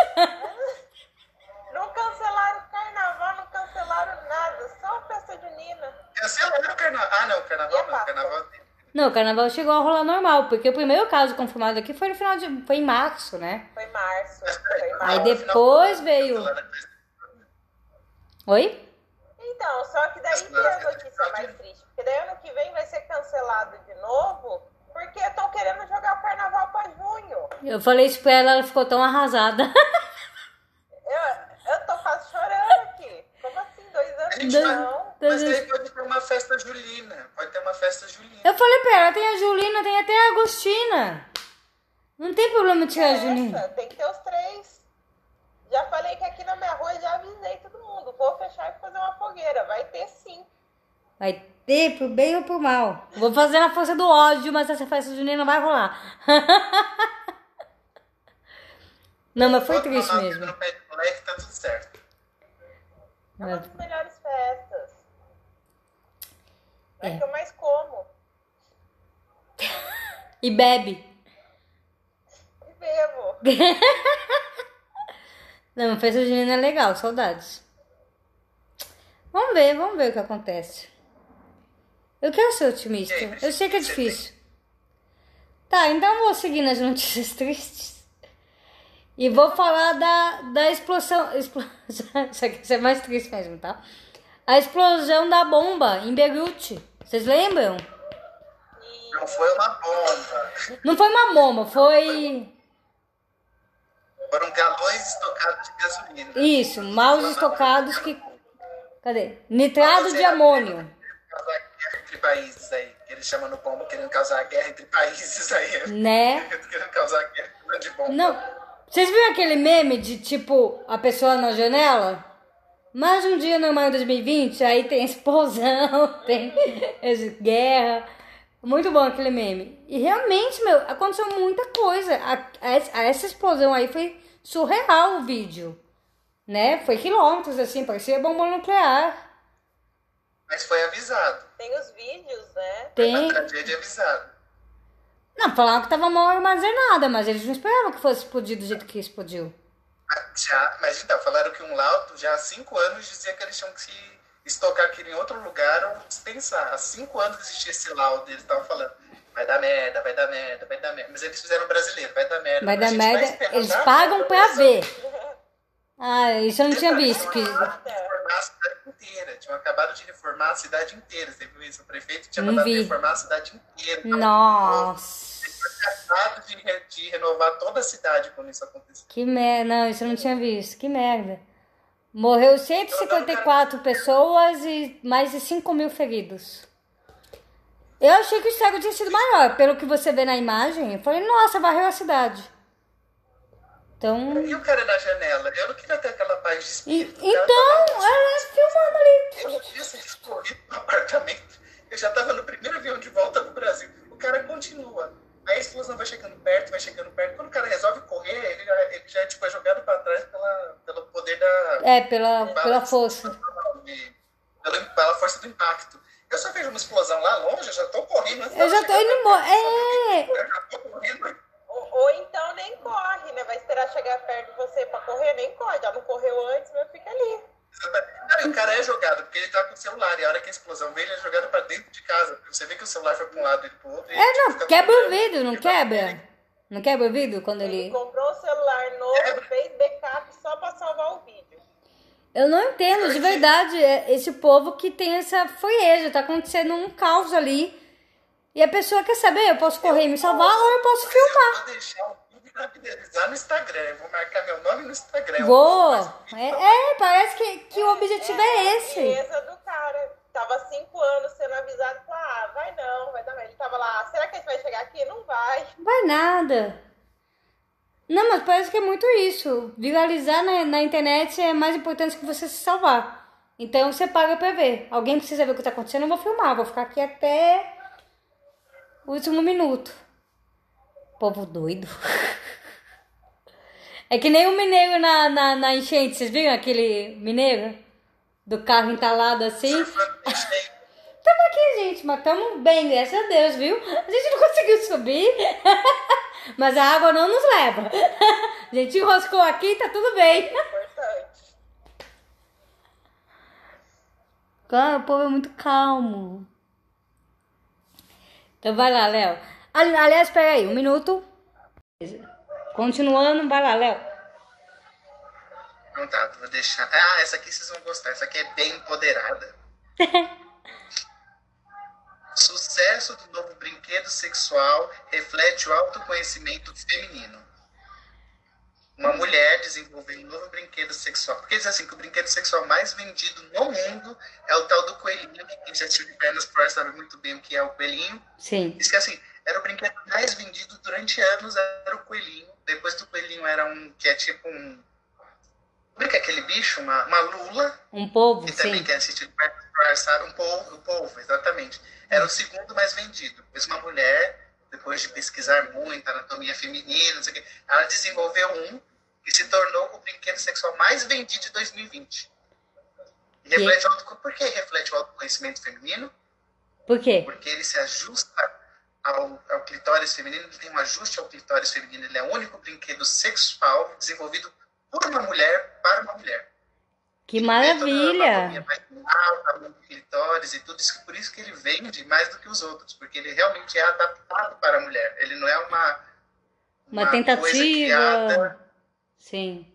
Não cancelaram o carnaval, não cancelaram nada, só a festa junina. Cancelaram o carnaval. Ah, não, o carnaval não. O carnaval Não, o carnaval chegou a rolar normal, porque o primeiro caso confirmado aqui foi no final de. foi em março, né? Foi em março. Foi em Aí março. depois veio. Oi? Então, só que daí tem a notícia mais triste. Porque daí ano que vem vai ser cancelado de novo, porque estão querendo jogar o carnaval pra junho. Eu falei isso pra ela, ela ficou tão arrasada. Eu, eu tô quase chorando aqui. Como assim? Dois anos? Gente, Não. Mas aí pode ter uma festa julina. Pode ter uma festa julina. Eu falei pra ela, tem a Julina, tem até a Agostina. Não tem problema tirar a Julina. Essa, tem que ter os três. Já falei que aqui na minha rua já avisei todo mundo. Vou fechar e fazer uma fogueira. Vai ter sim. Vai ter pro bem ou pro mal. Vou fazer na força do ódio, mas essa festa junina não vai rolar. Não, mas foi triste mesmo. Moleque, tá tudo certo. É uma das melhores festas. É, É. que eu mais como. E bebe. E bebo. Não, festa junina é legal, saudades. Vamos ver, vamos ver o que acontece. Eu quero ser otimista. Eu sei que é difícil. Tá, então vou seguir nas notícias tristes. E vou falar da, da explosão. explo- Isso aqui isso é mais triste mesmo, tá? A explosão da bomba em Beirute. Vocês lembram? Não foi uma bomba. Não foi uma bomba, foi. Foram galões estocados de gasolina. Isso, maus estocados que. Cadê? Nitrado de amônio. Entre países aí. Eles chamam no bomba querendo causar guerra entre países aí. Né? querendo causar guerra de bomba. Não. Vocês viram aquele meme de tipo a pessoa na janela? Mais um dia normal em 2020, aí tem explosão, tem guerra. Muito bom aquele meme. E realmente, meu, aconteceu muita coisa. A, a- essa explosão aí foi surreal o vídeo. Né? Foi quilômetros, assim, parecia bomba nuclear. Mas foi avisado. tem os vídeos, né? Foi Tem. uma tragédia avisada. Não, falaram que tava mal armazenada, mas eles não esperavam que fosse explodir do jeito que explodiu. Já, mas então, falaram que um laudo já há cinco anos dizia que eles tinham que se estocar aquilo em outro lugar ou dispensar. Há cinco anos existia esse laudo, eles estavam falando. Vai dar merda, vai dar merda, vai dar merda. Mas eles fizeram brasileiro, vai dar merda. Vai dar vai merda. esperar Eles dar pagam pra ver. Ah, isso eu não tinha visto. Que... reformar a cidade inteira. Tinham acabado de reformar a cidade inteira. Você viu isso? O prefeito tinha Não mandado vi. reformar a cidade inteira. Nossa. Acabado de, re- de renovar toda a cidade quando isso aconteceu. Que merda. Não, isso eu não tinha visto. Que merda. Morreu 154 pessoas e mais de 5 mil feridos. Eu achei que o estrago tinha sido maior. Pelo que você vê na imagem, eu falei, nossa, varreu a cidade. Então. E o cara na janela? Eu não queria ter aquela paz de e- espírito. Cara então, tava- ela filmando ali. Eu não tinha sido explodido no apartamento. Eu já tava no primeiro avião de volta pro Brasil. O cara continua. Aí a explosão vai chegando perto, vai chegando perto. Quando o cara resolve correr, ele já, ele já tipo, é jogado pra trás pela, pelo poder da. É, pela, pela força. de- pela, pela força do impacto. Eu só vejo uma explosão lá longe, eu já tô correndo. antes Eu já tô indo embora. É. Eu já tô correndo. Ou, ou então nem corre, né? Vai esperar chegar perto de você pra correr, nem corre. Já não correu antes, mas fica ali. Cara, o cara é jogado, porque ele tá com o celular. E a hora que a explosão vem, ele é jogado pra dentro de casa. Você vê que o celular foi pra um lado e pro outro. e É, não, quebra o vidro, não quebra? Não quebra o vidro quando Ele ele. comprou o celular novo, fez backup só pra salvar o vídeo. Eu não entendo, de verdade, é esse povo que tem essa foieja, tá acontecendo um caos ali. E a pessoa quer saber, eu posso correr e me salvar ou eu posso filmar. Eu vou deixar o pra viralizar no Instagram. Eu vou marcar meu nome no Instagram. Vou! É, é, parece que, que o objetivo é esse. Beleza do cara. Tava cinco anos sendo avisado, falou, ah, vai não, vai dar merda. Ele tava lá, será que a gente vai chegar aqui? Não vai. Vai nada. Não, mas parece que é muito isso. Viralizar na, na internet é mais importante que você se salvar. Então você paga pra ver. Alguém precisa ver o que tá acontecendo, eu vou filmar. Vou ficar aqui até o último minuto. Povo doido. É que nem o mineiro na, na, na enchente. Vocês viram aquele mineiro? Do carro entalado assim? Tamo aqui, gente, mas tamo bem, graças a Deus, viu? A gente não conseguiu subir, mas a água não nos leva. A gente enroscou aqui, tá tudo bem. Importante. Cara, o povo é muito calmo. Então vai lá, Léo. Ali- Aliás, espera aí, um minuto. Continuando, vai lá, Léo. Não tá, vou deixar. Ah, essa aqui vocês vão gostar. Essa aqui é bem empoderada. Sucesso do novo brinquedo sexual reflete o autoconhecimento feminino. Uma mulher desenvolveu um novo brinquedo sexual. Porque diz assim que o brinquedo sexual mais vendido no mundo é o tal do coelhinho, que quem já de pernas pro ar sabe muito bem o que é o coelhinho. Sim. Diz que assim, era o brinquedo mais vendido durante anos, era o coelhinho. Depois do coelhinho era um que é tipo um. Como é que é aquele bicho? Uma, uma lula. Um povo, Que também sim. quem assistiu de perto do ar sabe, um polvo, um polvo, exatamente. Era o segundo mais vendido. Depois uma mulher, depois de pesquisar muito, anatomia feminina, não sei o quê, ela desenvolveu um que se tornou o brinquedo sexual mais vendido de 2020. E reflete o auto... Por que reflete o autoconhecimento feminino? Por quê? Porque ele se ajusta ao, ao clitóris feminino, ele tem um ajuste ao clitóris feminino. Ele é o único brinquedo sexual desenvolvido por uma mulher para uma mulher. Que anatomia maravilha! vaginal, clitóris e tudo isso. Por isso que ele vende mais do que os outros, porque ele realmente é adaptado para a mulher. Ele não é uma, Uma coisa tentativa. Sim.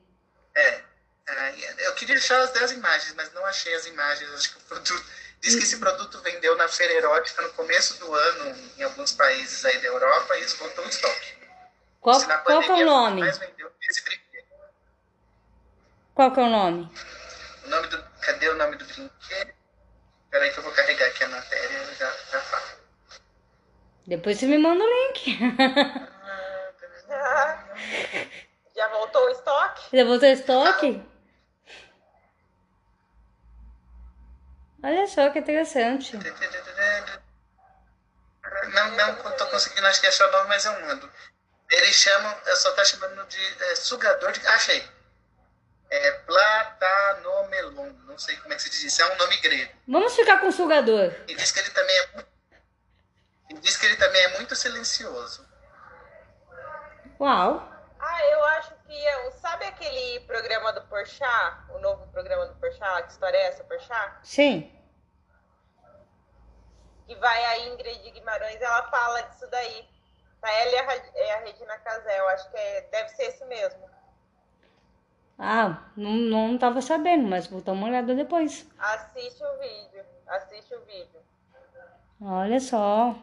É, é, eu queria achar as 10 imagens, mas não achei as imagens. Acho que o produto. Diz que esse produto vendeu na feira erótica no começo do ano em alguns países aí da Europa e esgotou o estoque. Qual, é o nome? Mais vendeu esse brinquedo. Qual que é o nome? O nome do, cadê o nome do brinquedo? Peraí que eu vou carregar aqui a matéria e já, já falo. Depois você me manda o link. Já voltou o estoque? Já voltou estoque? Olha só que interessante. Não, não tô conseguindo acho que achar o nome, mas eu mando. Eles chamam, eu só tá chamando de é, sugador de. Achei. É Platanomelon. Não sei como é que se diz isso. É um nome grego. Vamos ficar com o sugador. E diz que ele também é muito. E diz que ele também é muito silencioso. Uau. Ah, eu acho sabe aquele programa do Porchat, o novo programa do Porchat, que história é essa, Porchat? Sim. Que vai a Ingrid Guimarães, ela fala disso daí. A ela é a, é Regina Casé, eu acho que é, deve ser esse mesmo. Ah, não, não tava sabendo, mas vou dar uma olhada depois. Assiste o vídeo, assiste o vídeo. Olha só.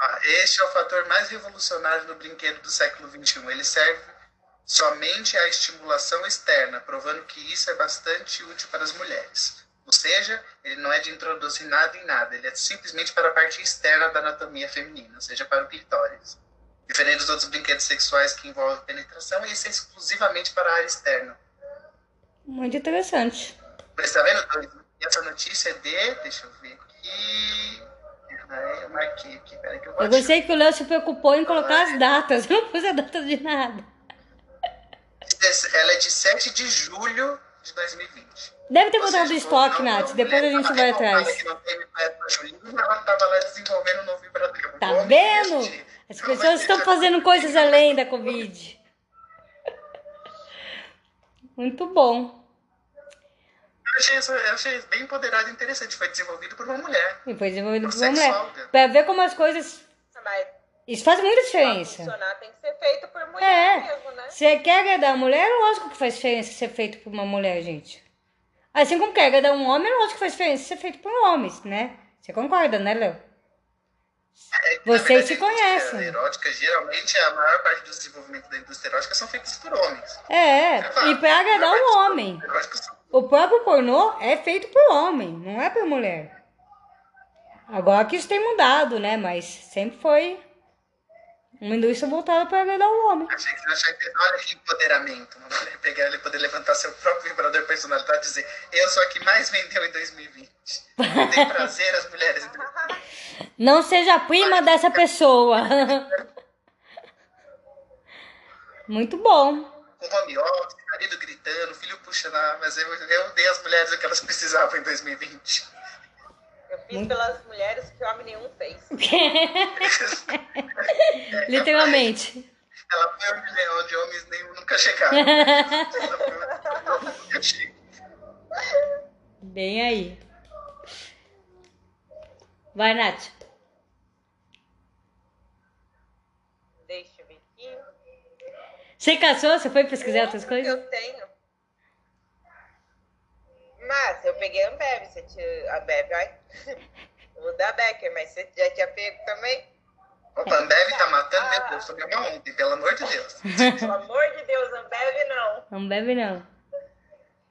Ah, este é o fator mais revolucionário no brinquedo do século XXI. Ele serve somente à estimulação externa, provando que isso é bastante útil para as mulheres. Ou seja, ele não é de introduzir nada em nada, ele é simplesmente para a parte externa da anatomia feminina, ou seja, para o clitóris. Diferente dos outros brinquedos sexuais que envolvem penetração, esse é exclusivamente para a área externa. Muito interessante. Mas tá vendo? Essa notícia é de. Deixa eu ver aqui. Ah, Eu marquei aqui, peraí que eu vou Eu gostei que o Léo se preocupou em colocar as datas. Eu não pus a data de nada. Ela é de 7 de julho de 2020. Deve ter botado seja, estoque, Nath. Depois a gente vai atrás. que não teve festa junina, ela tava lá desenvolvendo um novo vibrador. Tá vendo? As pessoas estão fazendo coisas além da Covid. Muito bom. Eu achei, isso- eu achei bem empoderado e interessante. Foi desenvolvido por uma mulher. E foi desenvolvido Por por uma mulher. Pra ver como as coisas. Mas Isso faz muita Pra diferença. funcionar tem que ser feito por mulher É. mesmo, né? Você quer agradar a mulher, lógico que faz diferença ser feito por uma mulher, gente. Assim como quer agradar um homem, lógico que faz diferença ser feito por homens, né? Você concorda, né, Léo? É Vocês se verdade, a indústria conhecem. erótica, geralmente, a maior parte dos desenvolvimentos da indústria erótica são feitos por homens. É, e pra agradar um homem. São- O próprio pornô é feito por homem, não é por mulher. Agora que isso tem mudado, né? Mas sempre foi uma indústria voltada para agradar o homem. Achei que você achou olha que empoderamento. Uma mulher pegar ela e poder levantar seu próprio vibrador personalidade e dizer: Eu sou a que mais vendeu em 2020. Tem prazer as mulheres. Não seja prima dessa pessoa. Muito bom. Com home office, marido gritando, filho puxando. Ah, mas eu, eu dei às mulheres o que elas precisavam em 2020. Eu fiz pelas mulheres que homem nenhum fez. Literalmente. Ela foi onde, onde homens nenhum nunca chegaram. Nunca. Bem aí. Vai, Nath. Deixa eu ver aqui. Você caçou? Você foi pesquisar outras coisas? Eu tenho. Mas eu peguei a Ambev, você tinha. A Ambev, ai. O da Becker, mas você já tinha pego também? Opa, a Ambev tá matando meu Deus, tomei uma ontem, pelo amor de Deus. Pelo amor de Deus, Ambev não. Não bebe, não.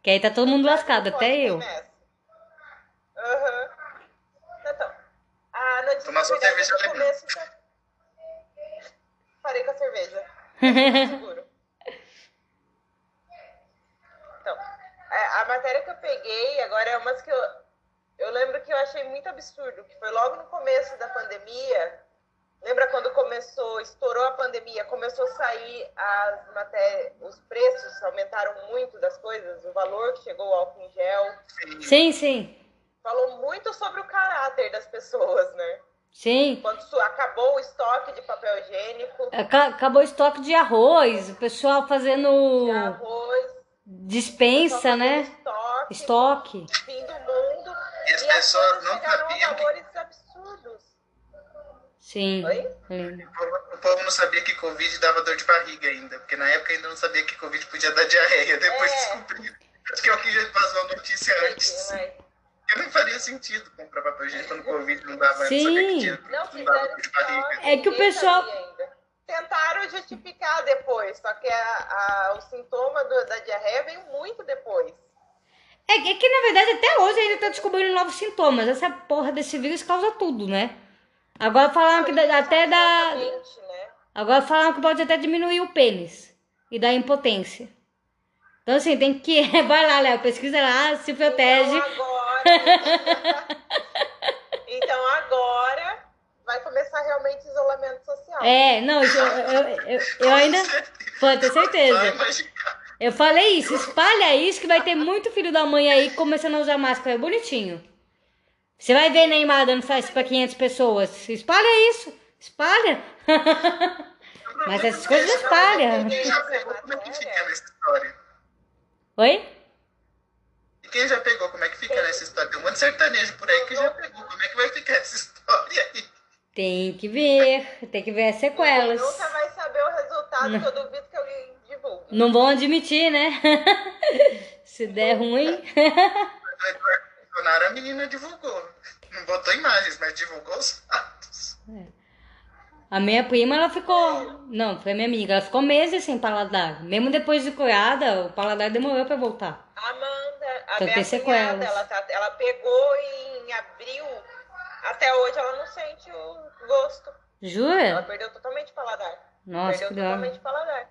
Que aí tá todo mundo lascado, até eu. Aham. Então, a notícia Tomar sua cerveja no começo da- Parei com a cerveja. Seguro. Então, a, a matéria que eu peguei agora é umas que eu, eu lembro que eu achei muito absurdo, que foi logo no começo da pandemia. Lembra quando começou, estourou a pandemia, começou a sair as matérias, os preços aumentaram muito das coisas, o valor que chegou ao álcool em gel. Sim, sim. Falou muito sobre o caráter das pessoas, né? Sim. Quando acabou o estoque de papel higiênico, Aca- Acabou o estoque de arroz, o pessoal fazendo de arroz, dispensa, né? Estoque, Estoque. fim do mundo. E as e pessoas coisas não sabiam que valores absurdos. Sim. Oi? O povo, o povo não sabia que Covid dava dor de barriga ainda, porque na época ainda não sabia que Covid podia dar diarreia, depois É. descobriu. Acho que alguém já vazou a notícia antes. Mas- Porque não faria sentido comprar papel higiênico quando Covid não dava antes, Sim. que tinha, Não não dava dor de barriga. É que o pessoal- justificar depois, só que a, a- o sintoma do- da diarreia veio muito depois. É que, é que, na verdade, até hoje ainda tá descobrindo novos sintomas. Essa porra desse vírus causa tudo, né? Agora falaram que dá- até. Exatamente, né? Agora falaram que pode até diminuir o pênis e dar impotência. Então, assim, tem que. Vai lá, Léo, pesquisa lá, se protege. Então agora. então agora vai começar realmente isolamento social. É, não, eu, eu, eu, eu ainda. Pode ter certeza. imaginar. Eu falei isso, espalha isso que vai ter muito filho da mãe aí começando a usar máscara bonitinho. Você vai ver Neymar dando festa pra 500 pessoas. Espalha isso, espalha. Mas essas coisas espalham. Quem já pegou, como é que fica nessa história? Oi? E quem já pegou, como é que fica nessa história? Tem um monte de sertanejo por aí que já pegou. Como é que vai ficar essa história aí? Tem que ver, tem que ver as sequelas. Nunca vai saber o resultado, que eu duvido que alguém divulgue. Não vão admitir, né? Se der ruim. Bolsonaro, a menina divulgou. Não botou imagens, mas divulgou os fatos. A minha prima, ela ficou. Não, foi minha amiga. Ela ficou meses sem paladar. Mesmo depois de curada, o paladar demorou pra voltar. Amanda, a Então minha tem cunhada, ela, tá, ela pegou em abril, até hoje ela não sente o gosto. Ela Jura? perdeu totalmente o paladar. Nossa, perdeu que totalmente o paladar.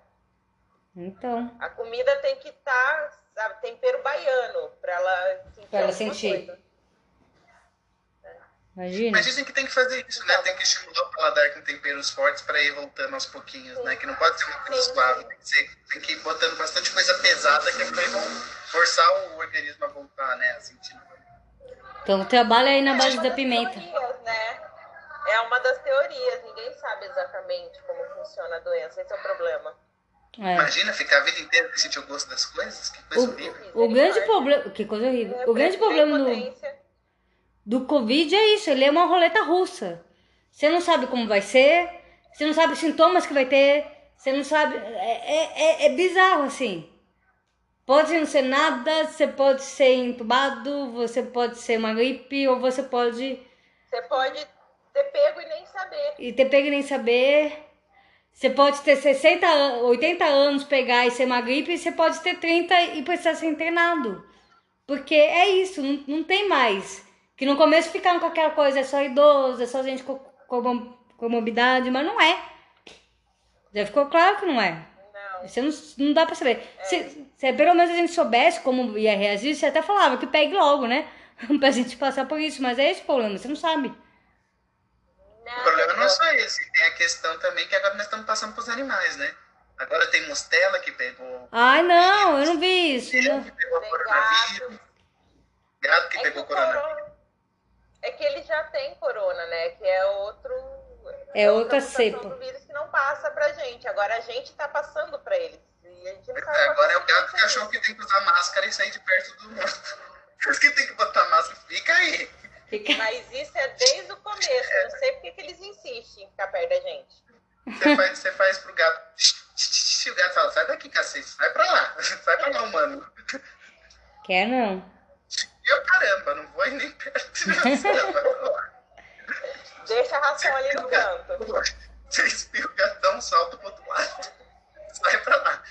Então. A comida tem que estar, sabe, tempero baiano, pra ela sentir. Pra ela sentir. coisa. Imagina. Mas dizem que tem que fazer isso, né? Tem que estimular o paladar com temperos fortes pra ir voltando aos pouquinhos, né? Que não pode ser uma coisa Sim. suave. Tem que, ser, tem que ir botando bastante coisa pesada que vai forçar o organismo a voltar, né? A sentir. Então trabalha aí na É base uma da pimenta. teorias, né? É uma das teorias, ninguém sabe exatamente como funciona a doença, esse é o problema. É. Imagina ficar a vida inteira sem sentir o gosto das coisas? Que coisa horrível. O, o grande problema. Que coisa horrível. O grande problema do, do Covid é isso. Ele é uma roleta russa. Você não sabe como vai ser. Você não sabe os sintomas que vai ter. Você não sabe. É, é, é, é bizarro, assim. Pode não ser nada, você pode ser entubado, você pode ser uma gripe, ou você pode. Você pode ter pego e nem saber. E ter pego e nem saber. Você pode ter 60, 80 anos, pegar e ser uma gripe, e você pode ter 30 e precisar ser internado. Porque é isso, não, não tem mais. Que no começo ficaram com aquela coisa, é só idoso, é só gente com, com comorbidade, mas não é. Já ficou claro que não é. Não. Você não, não dá pra saber. Se, se pelo menos a gente soubesse como ia reagir, você até falava que pegue logo, né? pra gente passar por isso. Mas é esse o problema, você não sabe. O problema não é só esse, tem a questão também que agora nós estamos passando pros animais, né? Agora tem Mostela que pegou. Ai, não, eu não vi isso. Não. que pegou Tem coronavírus. Gato que É que pegou o coronavírus. corona. É que ele já tem corona, né? Que é outro. É outra mutação cepa. do vírus que não passa pra gente. Agora a gente tá passando pra eles. Sabe Agora é o vai que achou que tem que usar máscara e sair de perto do mundo. Por isso que tem que botar máscara. Fica aí. Fica... Mas isso é desde o começo. Eu não sei porque que eles insistem em ficar perto da gente. Você faz, você faz pro gato. O gato fala, sai daqui, cacete, sai pra lá. Sai pra lá, humano. Quer não. Eu, caramba, não vou ir nem perto. Pra lá. Deixa a ração ali no canto. Você espirra o um salto pro outro lado. Sai pra lá.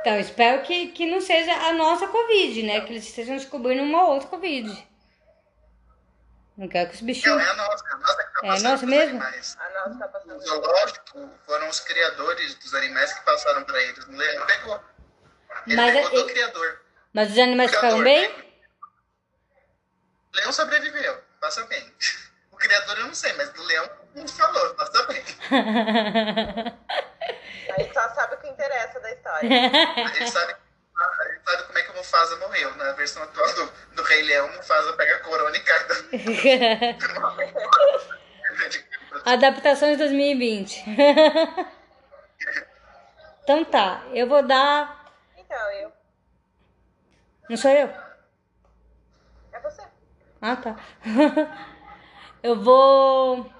Então, espero que, que não seja a nossa Covid, né? Que eles estejam descobrindo uma outra Covid. Não quero que os Não, bichinhos. é a nossa. A nossa que tá É passando nossa mesmo? animais. A nossa tá O passando. zoológico foram os criadores dos animais que passaram pra eles. O leão pegou. Ele Mas pegou é- do criador. Mas os animais ficaram bem? né? O leão sobreviveu, passa bem. O criador eu não sei, mas do leão não falou, passa bem. Aí só sabe o que interessa da história. A gente sabe, a gente sabe como é que o Mufasa morreu. Na versão atual do, do Rei Leão, o Mufasa pega a corona e cai da. Adaptações 2020. então tá, eu vou dar. Então, eu. Não sou eu? É você. Ah, tá. eu vou.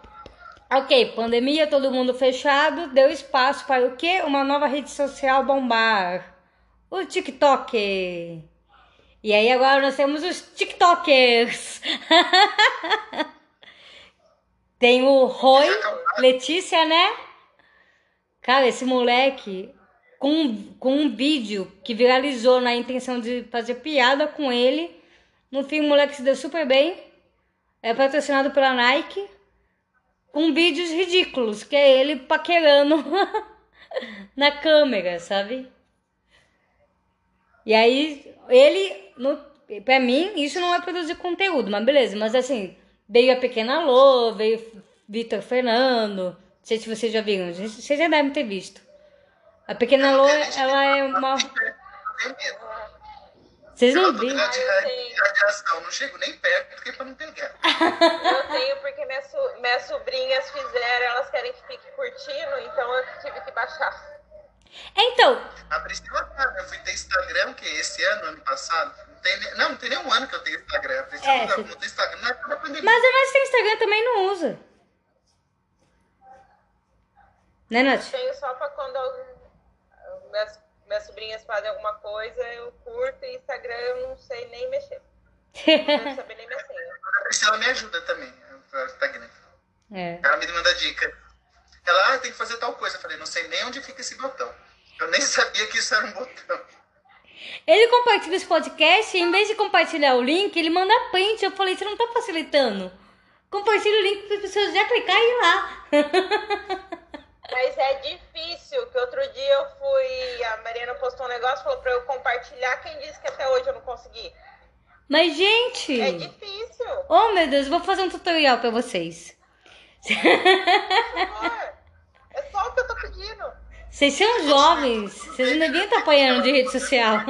Ok, pandemia, todo mundo fechado, deu espaço para o quê? Uma nova rede social bombar. O TikTok. E aí agora nós temos os TikTokers. Tem o Roy, Letícia, né? Cara, esse moleque com, com um vídeo que viralizou na intenção de fazer piada com ele. No fim, o moleque se deu super bem. É patrocinado pela Nike. Com vídeos ridículos, que é ele paquerando na câmera, sabe? E aí, ele, no, pra mim, isso não é produzir conteúdo, mas beleza. Mas assim, veio a Pequena Lô, veio Vitor Fernando. Não sei se vocês já viram, vocês já devem ter visto. A Pequena Lô, ela é uma. Eu. Vocês Eu não viram? grande Ah, eu não chego nem perto, porque pra não pegar. Eu tenho porque minhas, so- minhas sobrinhas fizeram, elas querem que fique curtindo, então eu tive que baixar. É, Então, A Priscila sabe, eu fui ter Instagram, que esse ano, ano passado. Não tem, não, não tem nem um ano que eu tenho Instagram. A Priscila É, não, não tem Instagram época da pandemia. mas a Nath tem Instagram também não usa. Né, Nath? Tenho só pra quando minhas, minhas sobrinhas fazem alguma coisa, eu curto e Instagram eu não sei nem mexer. Não saber nem minha senha. A Priscila me ajuda também, Instagram. É. Ela me manda dica. Ela, ah, tem que fazer tal coisa. Eu falei, não sei nem onde fica esse botão. Eu nem sabia que isso era um botão. Ele compartilha esse podcast e em vez de compartilhar o link, ele manda print. Eu falei, você não tá facilitando. Compartilha o link para as pessoas já clicar e ir lá. Mas é difícil, que outro dia eu fui, a Mariana postou um negócio, falou pra eu compartilhar, quem disse que até hoje eu não consegui? Mas, gente... É difícil. Oh, meu Deus, eu vou fazer um tutorial pra vocês. amor. É só o que eu tô pedindo. Vocês são jovens, vocês não deviam estar apanhando de rede social.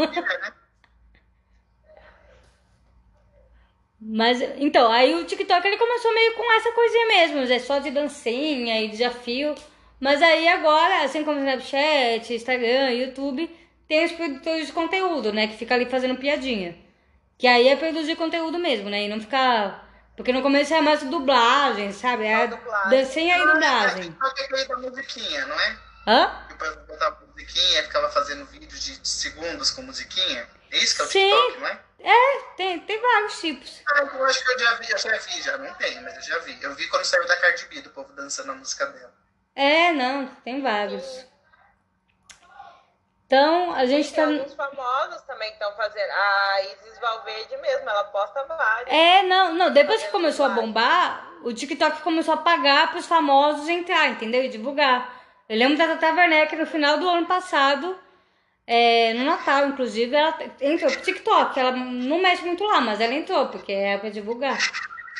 Mas, então, aí o TikTok ele começou meio com essa coisinha mesmo, é só de dancinha e desafio. Mas aí agora, assim como o Snapchat, Instagram, YouTube, tem os produtores de conteúdo, né, que fica ali fazendo piadinha. Que aí é produzir conteúdo mesmo, né, e não ficar Porque no começo era mais dublagem, sabe? Era dublagem. dancinha e Ah, dublagem. TikTok é aquele da musiquinha, não é? Hã? Que o povo botava musiquinha e ficava fazendo vídeo de, segundos com musiquinha. É isso que é o Sim. TikTok, não é? Tem, tem vários tipos. Ah, eu acho que eu já vi, eu já vi, já não tem, mas eu já vi. Eu vi quando saiu da Cardi B, do povo dançando a música dela. É, não, tem vários. Então, a gente tá. Alguns famosos também estão fazendo. A Isis Valverde mesmo, ela posta vários. É, não, não, depois que começou a bombar, o TikTok começou a pagar pros famosos entrar, entendeu? E divulgar. Eu lembro da Tata Werneck no final do ano passado, é, no Natal, inclusive, ela entrou pro TikTok. Ela não mexe muito lá, mas ela entrou, porque é pra divulgar.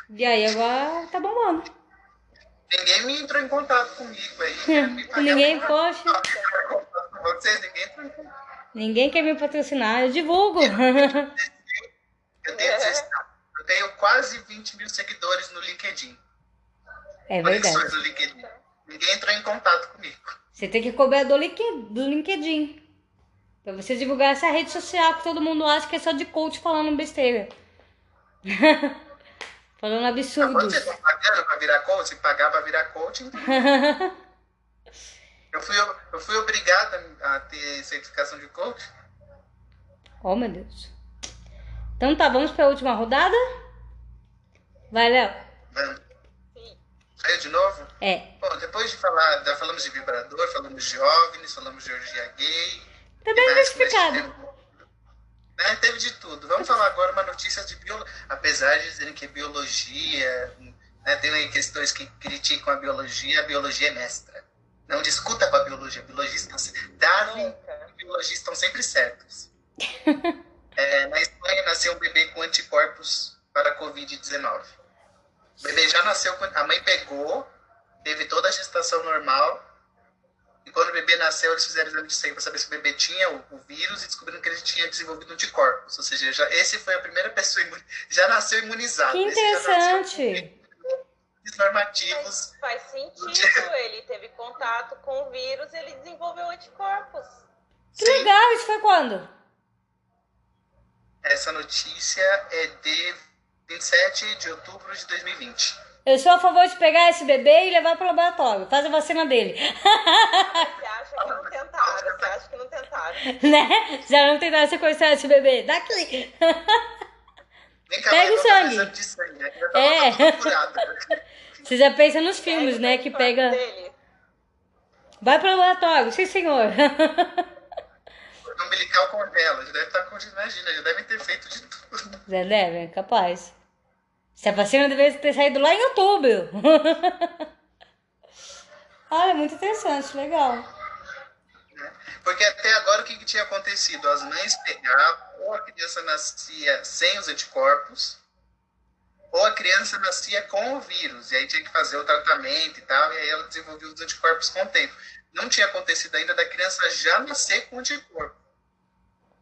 E aí agora tá bombando. Ninguém me entrou em contato comigo aí. quer me pagar Ninguém, poxa, com Vocês, ninguém entrou em contato. ninguém quer me patrocinar, eu divulgo. Eu tenho, 16 eu tenho quase 20 mil seguidores no LinkedIn. É Conexões verdade. no LinkedIn. Ninguém entrou em contato comigo. Você tem que cobrar do LinkedIn. Pra você divulgar essa rede social que todo mundo acha que é só de coach falando besteira. falando Quando absurdos. vocês estão pagando pra virar coach, pagar pra virar coach, então. eu, fui, eu fui obrigado a a ter certificação de coach. Oh, meu Deus. Então tá, vamos pra última rodada? Vai, Léo. Saiu de novo? É. Bom, depois de falar, já falamos de vibrador, falamos de OVNIs, falamos de orgia gay. Tá bem mais? diversificado. Teve- Né, teve de tudo. Vamos falar agora uma notícia de biologia. Apesar de dizerem que biologia, né, tem questões que criticam a biologia, a biologia é mestra. Não discuta com a biologia. Biologistas, Darwin e biologistas estão sempre certos. É, na Espanha nasceu um bebê com anticorpos para a Covid-19. O bebê já nasceu, a mãe pegou, teve toda a gestação normal. E quando o bebê nasceu, eles fizeram exame de sangue para saber se o bebê tinha o, o vírus e descobriram que ele tinha desenvolvido anticorpos. Ou seja, já, esse foi a primeira pessoa imune, já nasceu imunizado. Que interessante. normativos. Faz sentido, ele teve contato com o vírus, ele desenvolveu anticorpos. Que legal, isso foi quando? Essa notícia é de 27 de outubro de 2020. Eu sou a favor de pegar esse bebê e levar pro laboratório. Faz a vacina dele. Você acha que não tentaram? Você acha que não tentaram? né? Já não tem nada sequestrar esse bebê. Daqui. Vem cá, Pega o sangue. sangue. Já tá É. Você já pensa nos filmes, né? Que pega. Dele. Vai pro laboratório, sim senhor. O umbilical congela, já deve estar congelado. Imagina, já devem ter feito de tudo. Zé deve, capaz. Se a vacina deveria ter saído lá em outubro. Olha, muito interessante, legal. Porque até agora o que, que tinha acontecido? As mães pegavam, ou a criança nascia sem os anticorpos, ou a criança nascia com o vírus. E aí tinha que fazer o tratamento e tal, e aí ela desenvolvia os anticorpos com o tempo. Não tinha acontecido ainda da criança já nascer com anticorpo.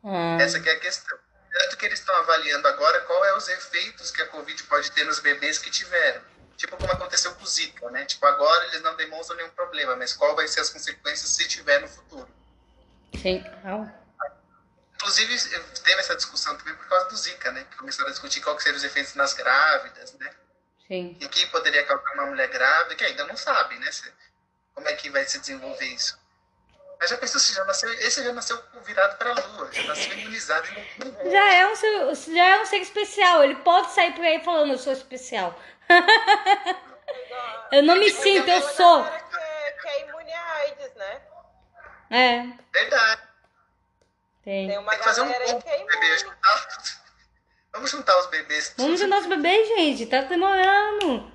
Ah, Essa é a questão. Tanto que eles estão avaliando agora qual é os efeitos que a Covid pode ter nos bebês que tiveram. Tipo como aconteceu com o Zika, né? Tipo, agora eles não demonstram nenhum problema, mas qual vai ser as consequências se tiver no futuro. sim. Inclusive, teve essa discussão também por causa do Zika, né? Que começaram a discutir qual que seriam os efeitos nas grávidas, né? sim. E o que poderia causar uma mulher grávida, que ainda não sabe, né? Como é que vai se desenvolver isso. Mas já pensou se já nasceu, esse já nasceu virado para a lua, já nasceu imunizado Já é, um ser, já é um ser especial. Ele pode sair por aí falando, eu sou especial. eu não me sinto, eu sou. Que é, que é imune à AIDS, né? É, Verdade. tem. Tem uma Tem que fazer um pouco que é juntar- Vamos juntar os bebês. Vamos juntar os bebês, gente. Tá demorando.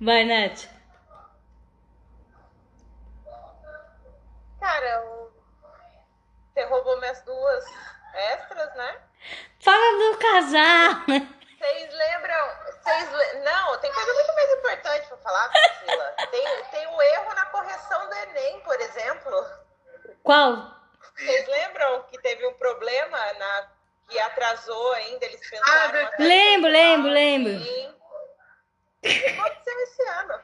Vai, Nath. Cara, o- você roubou minhas duas extras, né? Fala do casal. Vocês lembram? Vocês le- Não, tem coisa muito mais importante pra falar, Priscila. tem, tem um erro na correção do Enem, por exemplo. Qual? Vocês lembram que teve um problema na que atrasou ainda? Eles Ah, pensaram. até Lembro, lembro, lembro. e- O que aconteceu esse ano?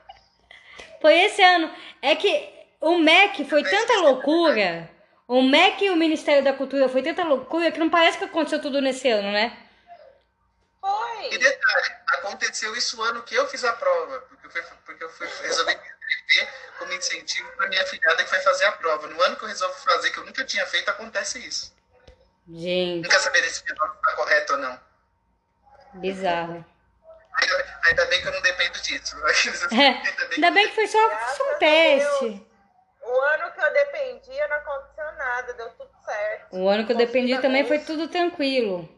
Foi esse ano. É que o MEC foi tanta loucura. O MEC e o Ministério da Cultura foi tanta loucura que não parece que aconteceu tudo nesse ano, né? Foi, E detalhe, aconteceu isso o ano que eu fiz a prova, porque eu, fui, porque eu fui, resolvi me inscrever como incentivo para minha filhada que vai fazer a prova. No ano que eu resolvo fazer, que eu nunca tinha feito, acontece isso. Gente, Nunca saberia se meu nome está correto ou não. bizarro. Ainda, ainda bem que eu não dependo disso. É, ainda bem que foi só, só um teste. O ano que eu dependia não aconteceu nada, deu tudo certo. O ano que eu dependi também foi tudo tranquilo.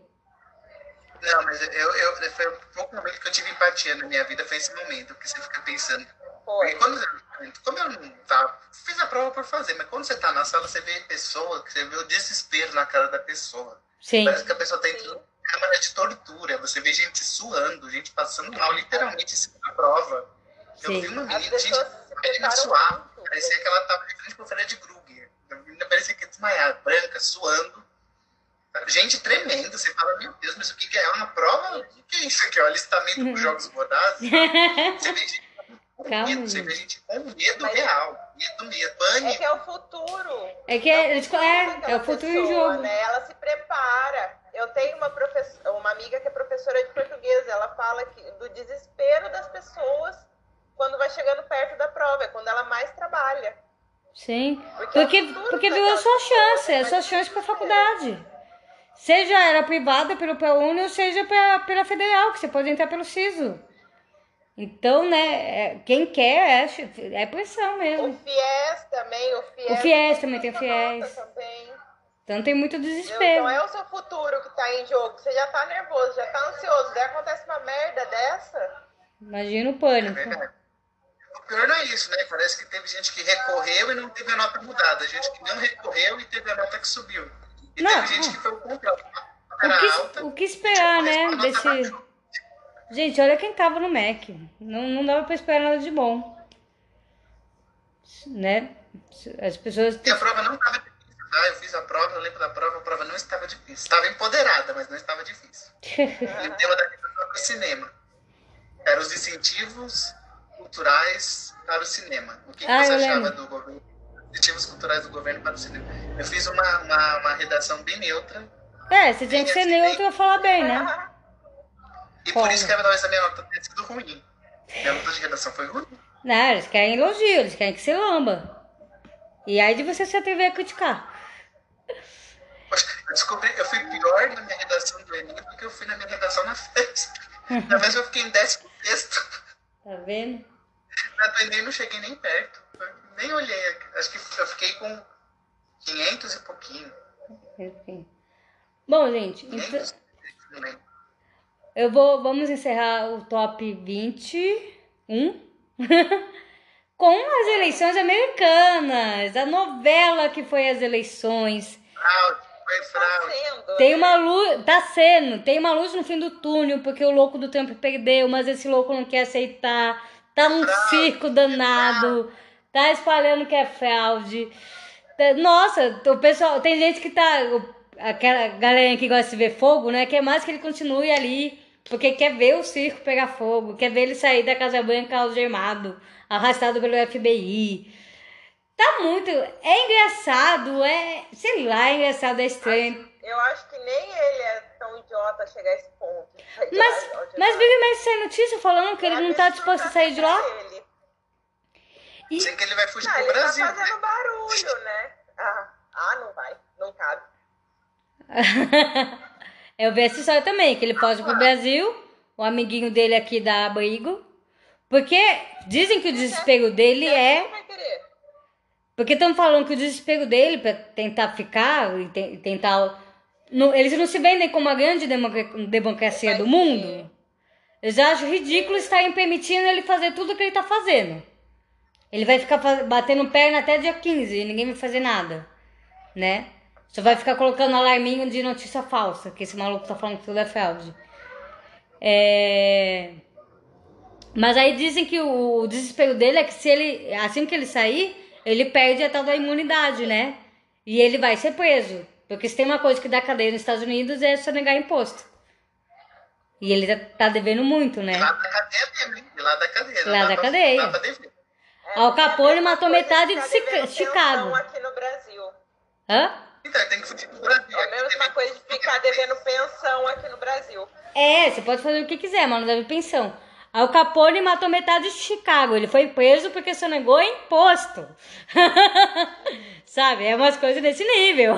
Não, mas eu, eu, foi o pouco momento que eu tive empatia na minha vida, foi esse momento que você fica pensando. Foi. Porque quando, como eu não tava, fiz a prova por fazer, mas quando você tá na sala, você vê pessoa, você vê o desespero na cara da pessoa. Sim. Parece que a pessoa tá entrando em câmara de tortura. Você vê gente suando, gente passando mal, literalmente em cima da prova. Eu Sim. vi uma menina, gente, se a menina suar. Parecia que ela tava de frente pro Fred Krueger. A menina parecia que ia desmaiar, branca, suando. Gente tremendo, você fala, meu Deus, mas o que, que é? É uma prova? O que, é isso aqui? É o alistamento dos Jogos Vorazes? Você vê gente com Calma, medo, você gente. vê gente com medo Mas- real. Medo mesmo, É pânico. que é o futuro. É que é, eles- futuro é, é o futuro pessoa, jogo. Né? Ela se prepara. Eu tenho uma, professora, uma amiga que é professora de português. Ela fala que, do desespero das pessoas quando vai chegando perto da prova. É quando ela mais trabalha. Sim. Porque é o Porque, porque viu a sua chance, né? a sua chance para desespero. faculdade. Seja era privada pelo ProUni ou seja pela, pela federal, que você pode entrar pelo SISO. Então, né, é- quem quer é, é pressão O mesmo. FIES também. O FIES, O FIES também tem o FIES. Também. Então tem muito desespero. Então é o seu futuro que tá em jogo. Você já tá nervoso, já tá ansioso. Daí acontece uma merda dessa. Imagina o É pânico. verdade. Pior não é isso, né? Parece que teve gente que recorreu e não teve a nota mudada. Gente que não recorreu e teve a nota que subiu. E Não, teve gente que foi o contrário. O que, o que esperar, né, desse... Gente, olha quem tava no MEC. Não, não dava pra esperar nada de bom. Né? As pessoas... E a prova não estava difícil, tá? Eu fiz a prova, eu lembro da prova, a prova não estava difícil. Estava empoderada, mas não estava difícil. E o tema da redação foi cinema. Eram os incentivos culturais para o cinema. O que, que Ah, você eu achava do governo? Incentivos culturais do governo para o cinema. Eu fiz uma, uma, uma redação bem neutra. É, você tinha que ser neutro pra falar bem, né? E por isso que talvez a minha nota tenha sido ruim. Minha nota de redação foi ruim. Não, eles querem elogio, eles querem que você lamba. E aí de você se atrever a criticar. Poxa, eu descobri, eu fui pior na minha redação do Enem do que eu fui na minha redação na festa. Na festa eu fiquei em 16. Tá vendo? Na do Enem não cheguei nem perto. Nem olhei. Acho que eu fiquei com 500 e pouquinho. Enfim. Bom, gente, então, 500? Não lembro. eu vou. Vamos encerrar o top 21 com as eleições americanas. A novela que foi as eleições. Fraude, foi Tá fraude. Tem uma luz, tá sendo, tem uma luz no fim do túnel, porque o louco do Trump perdeu, mas esse louco não quer aceitar. Tá um Fraude, circo danado, tá espalhando que é fraude. Tá- Nossa, o pessoal, tem gente que tá, aquela galera que gosta de ver fogo, né, quer mais que ele continue ali, porque quer ver o circo pegar fogo, quer ver ele sair da Casa Branca algemado, arrastado pelo FBI. Tá muito, é engraçado, é, sei lá, é engraçado, é estranho. Eu acho que nem ele é tão idiota a chegar a esse ponto. Mas, mas mais sai notícia falando que ele não tá disposto a sair de lá. Ele. E- Sei que ele vai fugir Ah, pro ele Brasil. tá né? fazendo barulho, né? Ah, ah, não vai. Não cabe. Eu vi essa história também, que ele foge pro Brasil, o amiguinho dele aqui dá abrigo. Porque dizem que o desespero dele Não é. Porque estão falando que o desespero dele pra tentar ficar e te- tentar. Não, eles não se vendem como a grande democ- democracia do mundo. Eles acham ridículo estarem permitindo ele fazer tudo o que ele tá fazendo. Ele vai ficar batendo perna até dia 15 e ninguém vai fazer nada. Né? Só vai ficar colocando alarminho de notícia falsa, que esse maluco tá falando que tudo é fraude. É... Mas aí dizem que o desespero dele é que se ele, assim que ele sair, ele perde a tal da imunidade, né? E ele vai ser preso. Porque se tem uma coisa que dá cadeia nos Estados Unidos é sonegar imposto. E ele tá, tá devendo muito, né? Lá da cadeia mesmo, hein? De lá da cadeia. Lá dá da pra- cadeia. dá pra dever. É, Al Capone é a mesma matou coisa metade de tá devendo Chicago. pensão aqui no Brasil. Hã? Então, tem que fugir do Brasil. É a mesma coisa de ficar devendo pensão aqui no Brasil. É, você pode fazer o que quiser, mas não deve pensão. O Capone matou metade de Chicago. Ele foi preso porque sonegou imposto. Sabe? É umas coisas desse nível.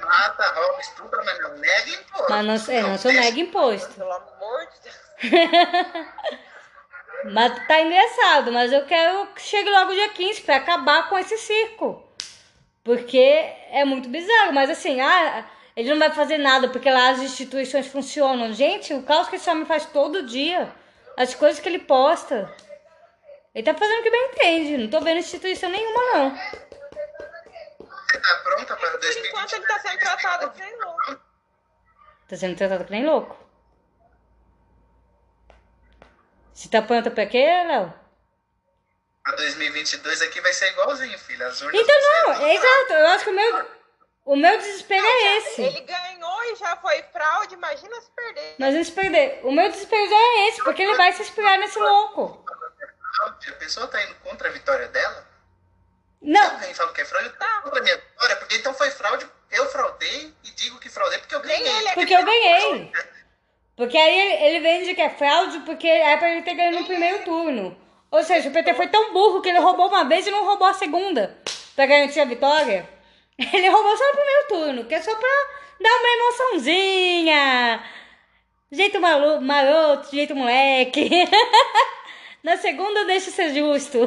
Mata, rouba, estupra, mas não nega imposto. Mas não, é, não sonega imposto. Pelo amor de Deus. Mas tá engraçado, mas eu quero que chegue logo dia 15 pra acabar com esse circo. Porque é muito bizarro, mas assim, ah, ele não vai fazer nada porque lá as instituições funcionam. Gente, o caos que esse homem faz todo dia, as coisas que ele posta. Ele tá fazendo o que bem entende, não tô vendo instituição nenhuma, não. Você tá pronta para Por 2020? enquanto ele tá sendo tratado que nem louco. Tá sendo tratado que nem louco. Você tá pronta pra quê, Léo? A 2022 aqui vai ser igualzinho, filha. As urnas Então não, é exato. Eu acho que o meu, o meu desespero é esse. Ele ganhou e já foi fraude, imagina se perder. Mas se perder. O meu desespero já é esse, porque ele vai se inspirar nesse louco. A pessoa tá indo contra a vitória dela? Não, Alguém fala que é fraude? Tá. Contra a minha vitória? Porque então foi fraude, eu fraudei e digo que fraudei porque eu ganhei. ele é porque eu ganhei. Porque aí ele, ele vende que é fraude porque é pra ele ter ganho no primeiro turno. Ou seja, o PT foi tão burro que ele roubou uma vez e não roubou a segunda. Pra garantir a vitória. Ele roubou só no primeiro turno, que é só pra dar uma emoçãozinha. Jeito malu maroto, jeito moleque. Na segunda deixa ser justo.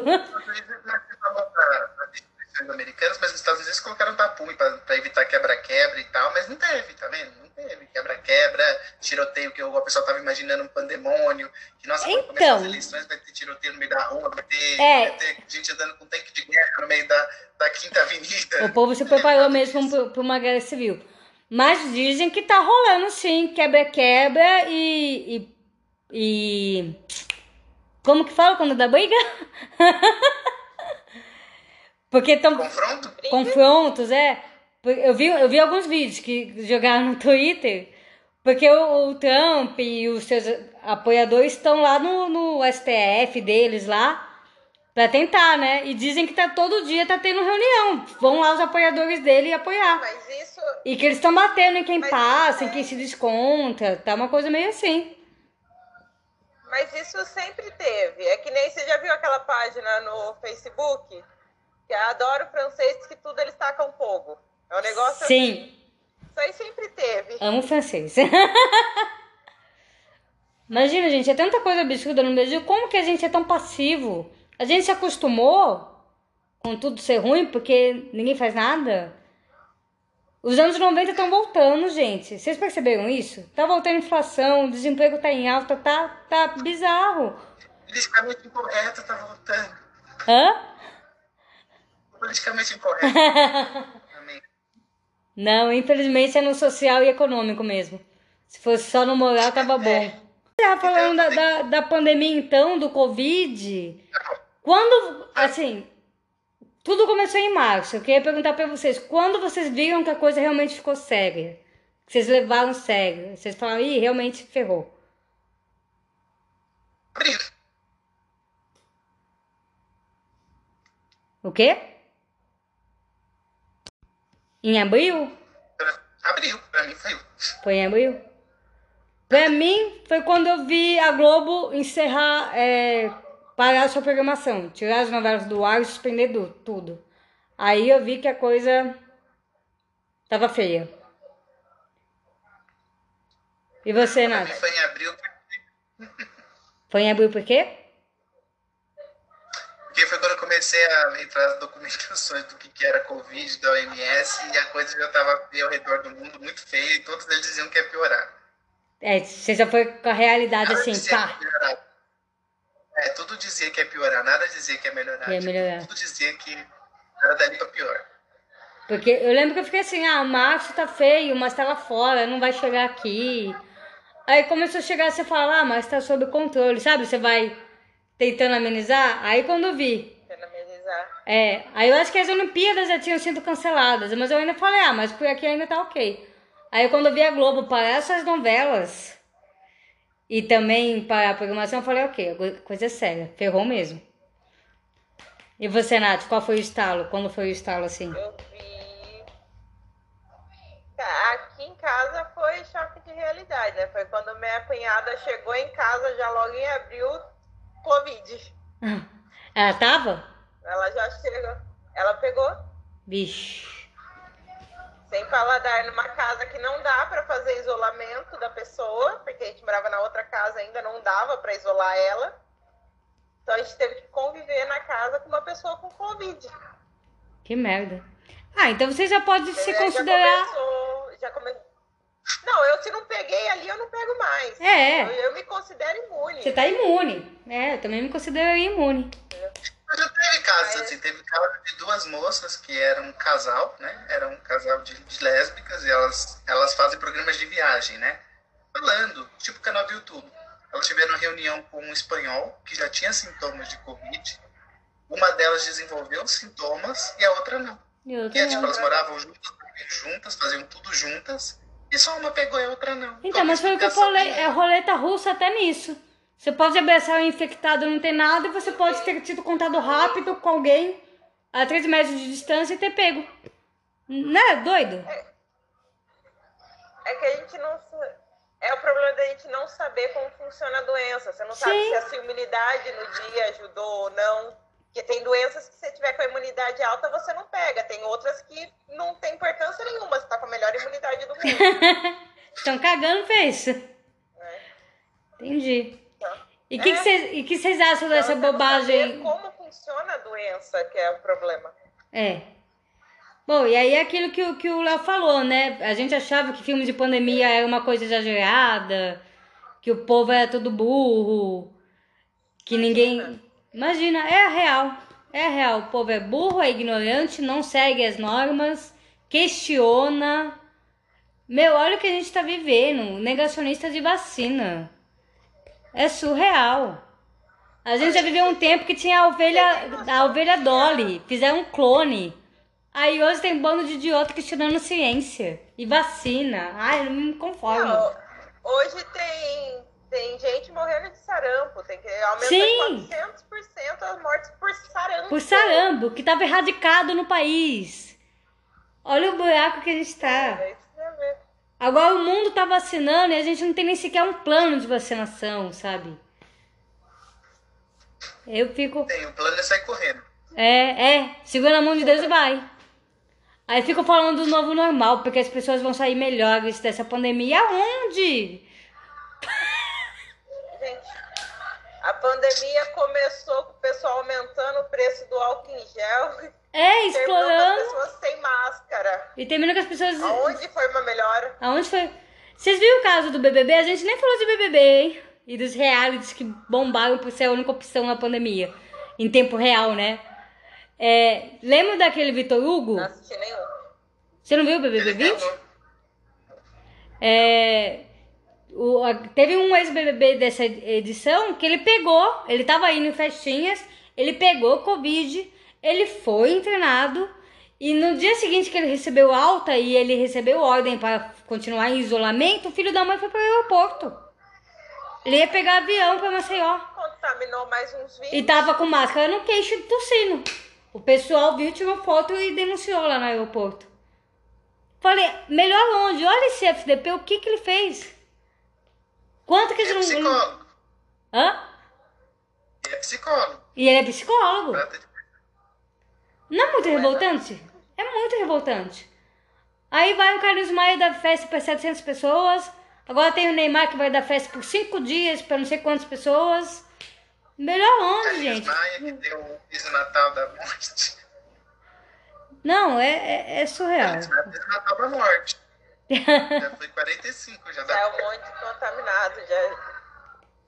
Americanas, mas nos Estados Unidos colocaram tapume pra evitar quebra-quebra e tal, mas não teve, tá vendo? Não teve quebra-quebra, tiroteio que o pessoal tava imaginando um pandemônio, que nossa, quando começar Então. as eleições vai ter tiroteio no meio da rua, vai ter, É. vai ter gente andando com tanque de guerra no meio da, da Quinta Avenida. O povo se preparou mesmo pra uma guerra civil. Mas dizem que tá rolando sim, quebra-quebra e, e. e. Como que fala quando dá briga? Porque estão Confronto? confrontos, é. Eu vi, eu vi alguns vídeos que jogaram no Twitter, porque o, o Trump e os seus apoiadores estão lá no, no STF deles lá pra tentar, né? E dizem que tá todo dia tá tendo reunião. Vão lá os apoiadores dele apoiar. Mas isso, E que eles estão batendo em quem Mas passa, isso em é- quem se desconta. Tá uma coisa meio assim. mas isso sempre teve. É que nem você já viu aquela página no Facebook? Que adoro francês que tudo eles tacam fogo. É um negócio assim. Sim, Isso aí sempre teve. amo francês. Imagina, gente, é tanta coisa absurda no Brasil. Como que a gente é tão passivo? A gente se acostumou com tudo ser ruim porque ninguém faz nada. Os anos 90 estão voltando, gente. Vocês perceberam isso? Tá voltando a inflação, o desemprego tá em alta, tá, tá bizarro. Politicamente incorreto tá voltando. Hã? Politicamente incorreto. Não, infelizmente é no social e econômico mesmo. Se fosse só no moral, tava bom. Já falando da, da, da pandemia, então, do Covid. Quando, assim, tudo começou em março. Eu queria perguntar pra vocês, quando vocês viram que a coisa realmente ficou séria? Que vocês levaram sério? Vocês falaram, ih, realmente ferrou. O quê? Em abril? Abril, pra mim foi. Foi em abril? Pra mim, foi quando eu vi a Globo encerrar, é, parar a sua programação, tirar as novelas do ar e suspender tudo. Aí eu vi que a coisa tava feia. E você, Nath? foi em abril, Foi em abril por quê? porque foi quando eu comecei a entrar as documentações do que, que era Covid, da OMS, e a coisa já tava feia ao redor do mundo, muito feia, e todos eles diziam que ia piorar. É, você já foi com a realidade Nada assim, pá. É, tudo dizia que ia piorar, nada dizia que ia melhorar. Ia Tipo, melhorar. Tudo dizia que era dali pra pior. Porque eu lembro que eu fiquei assim, ah, março tá feio, mas tá lá fora, não vai chegar aqui. Aí começou a chegar, você fala, ah, mas tá sob controle, sabe? Você vai tentando amenizar. Aí quando eu vi, é, aí eu acho que as Olimpíadas já tinham sido canceladas, mas eu ainda falei, ah, mas por aqui ainda tá ok. Aí quando eu vi a Globo parar essas novelas e também parar a programação, eu falei, ok, coisa séria, ferrou mesmo. E você, Nath, qual foi o estalo? Quando foi o estalo assim? Eu vi. Tá, aqui em casa foi choque de realidade, né? Foi quando minha cunhada chegou em casa já logo em abril, Covid. Ah, ela tava? Ela já chegou. Ela pegou. Bicho. Sem paladar numa casa que não dá para fazer isolamento da pessoa, porque a gente morava na outra casa ainda não dava para isolar ela. Então a gente teve que conviver na casa com uma pessoa com Covid. Que merda. Ah, então você já pode se Aí considerar. Já começou, já come... Não, eu se não peguei ali, eu não pego mais. É. Eu, eu me considero imune. Você tá imune. É, eu também me considero imune. Mas já teve casos É. assim, teve caso de duas moças que eram um casal, né? Era um casal de, de lésbicas e elas, elas fazem programas de viagem, né? Falando, tipo canal do YouTube. Elas tiveram uma reunião com um espanhol que já tinha sintomas de Covid. Uma delas desenvolveu sintomas e a outra não. E E é, tipo, elas moravam juntas, juntas, faziam tudo juntas. E só uma pegou e a outra não. Então, mas foi o que eu falei, é roleta russa até nisso. Você pode abraçar o infectado não tem nada e você pode ter tido contato rápido com alguém a 3 metros de distância e ter pego. Né? Doido? É que a gente não. É o problema da gente não saber como funciona a doença. Você não sabe Sim. se a sua imunidade no dia ajudou ou não. Porque tem doenças que se você tiver com a imunidade alta, você não pega. Tem outras que não tem importância nenhuma. Você tá com a melhor imunidade do mundo. Estão cagando pra isso. né? Entendi. Então, E o que É. que vocês acham dessa então, você não bobagem? como funciona a doença, que é o problema. É. Bom, e aí é aquilo que, o- que o Léo falou, né? A gente achava que filme de pandemia era uma coisa exagerada, que o povo era todo burro, que ninguém. Imagina, é a real. É a real. O povo é burro, é ignorante, não segue as normas, questiona. Meu, olha o que a gente tá vivendo. Negacionista de vacina. É surreal. A gente já viveu um tempo que tinha a ovelha, a ovelha Dolly, fizeram um clone. Aí hoje tem bando de idiota questionando ciência e vacina. Ai, não me conformo. Não, hoje tem, tem gente morrendo de sarampo. Tem que aumentar Sim. 400% as mortes por sarampo. Por sarambo, que tava erradicado no país. Olha o buraco que a gente tá. É. Agora o mundo tá vacinando e a gente não tem nem sequer um plano de vacinação, sabe? Eu fico. Tem, o plano é sair correndo. É, é, segura a mão de Deus e vai. Aí fico falando do novo normal, porque as pessoas vão sair melhores dessa pandemia. Aonde? Gente, a pandemia começou com o pessoal aumentando o preço do álcool em gel. É, Terminou com as explorando. pessoas sem máscara. E termina com as pessoas. Aonde foi uma melhora? Aonde foi? Vocês viram o caso do BBB? A gente nem falou de BBB, hein? E dos realities que bombaram por ser a única opção na pandemia. Em tempo real, né? É, lembra daquele Vitor Hugo? Não assisti nenhum. Você não viu o BBB Ele 20? ganhou. É, o- a- teve um ex-BBB dessa edição que ele pegou, ele tava indo em festinhas, ele pegou Covid, ele foi internado e no dia seguinte que ele recebeu alta e ele recebeu ordem para continuar em isolamento, o filho da mãe foi para o aeroporto. Ele ia pegar avião para Maceió Contaminou mais uns 20. e tava com máscara no queixo e tossindo. O pessoal viu, tirou foto e denunciou lá no aeroporto. Falei, melhor longe, olha esse FDP, o que que ele fez? Quanto que Ele é não... psicólogo. Hã? Ele é psicólogo. E ele é psicólogo. Não é muito revoltante? É muito revoltante. Aí vai o Carlos Maia dar festa para 700 pessoas. Agora tem o Neymar que vai dar festa por 5 dias para não sei quantas pessoas. Melhor onde, Carlinhos gente? Maia, que deu o piso natal da morte. Não, é, é, é surreal. O natal da morte. já foi 45, já Já é dá um monte contaminado. Já...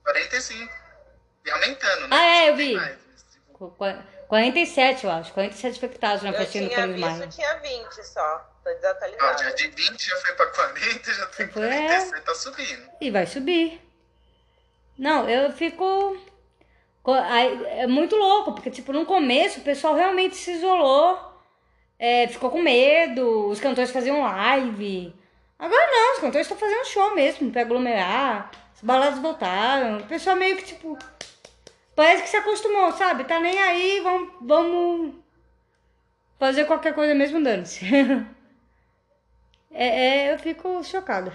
45. E aumentando, né? Ah, é, eu vi. mais. Qu- qu- 47, eu acho. 47 infectados na Eu festinha do visto, Maia. tinha 20 só. Tô Ó, desatualizada. já de 20 já foi pra 40, já tem Foi, 47, tá subindo. E vai subir. Não, eu fico. É muito louco, porque, tipo, no começo o pessoal realmente se isolou, é, ficou com medo, os cantores faziam live. Agora não, os cantores estão fazendo show mesmo pra aglomerar, as baladas voltaram. O pessoal meio que, tipo. Parece que se acostumou, sabe? Tá nem aí, vamos, vamos fazer qualquer coisa mesmo dando-se. É, é, eu fico chocada.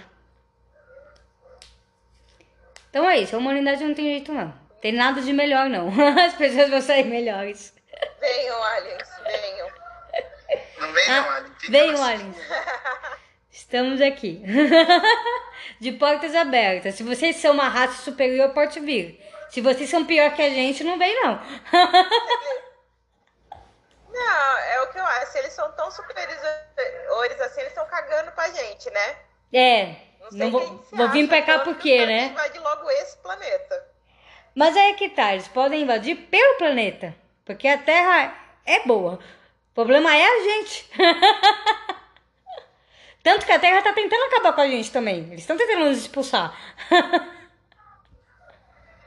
Então é isso, a humanidade não tem jeito não. Tem nada de melhor não. As pessoas vão sair melhores. Venham, aliens, venham. Não vem não, Ah, Alien. Fica venham, assim. aliens. Estamos aqui. De portas abertas. Se vocês são uma raça superior, pode vir. Se vocês são pior que a gente, não vem não. Não, é o que eu acho. Se eles são tão superiores assim, eles estão cagando pra gente, né? É, Não sei não vou, vou vir acha pra cá dono por quê, né? Invade logo esse planeta. Mas aí que tá, eles podem invadir pelo planeta. Porque a Terra é boa. O problema é a gente. Tanto que a Terra tá tentando acabar com a gente também. Eles estão tentando nos expulsar.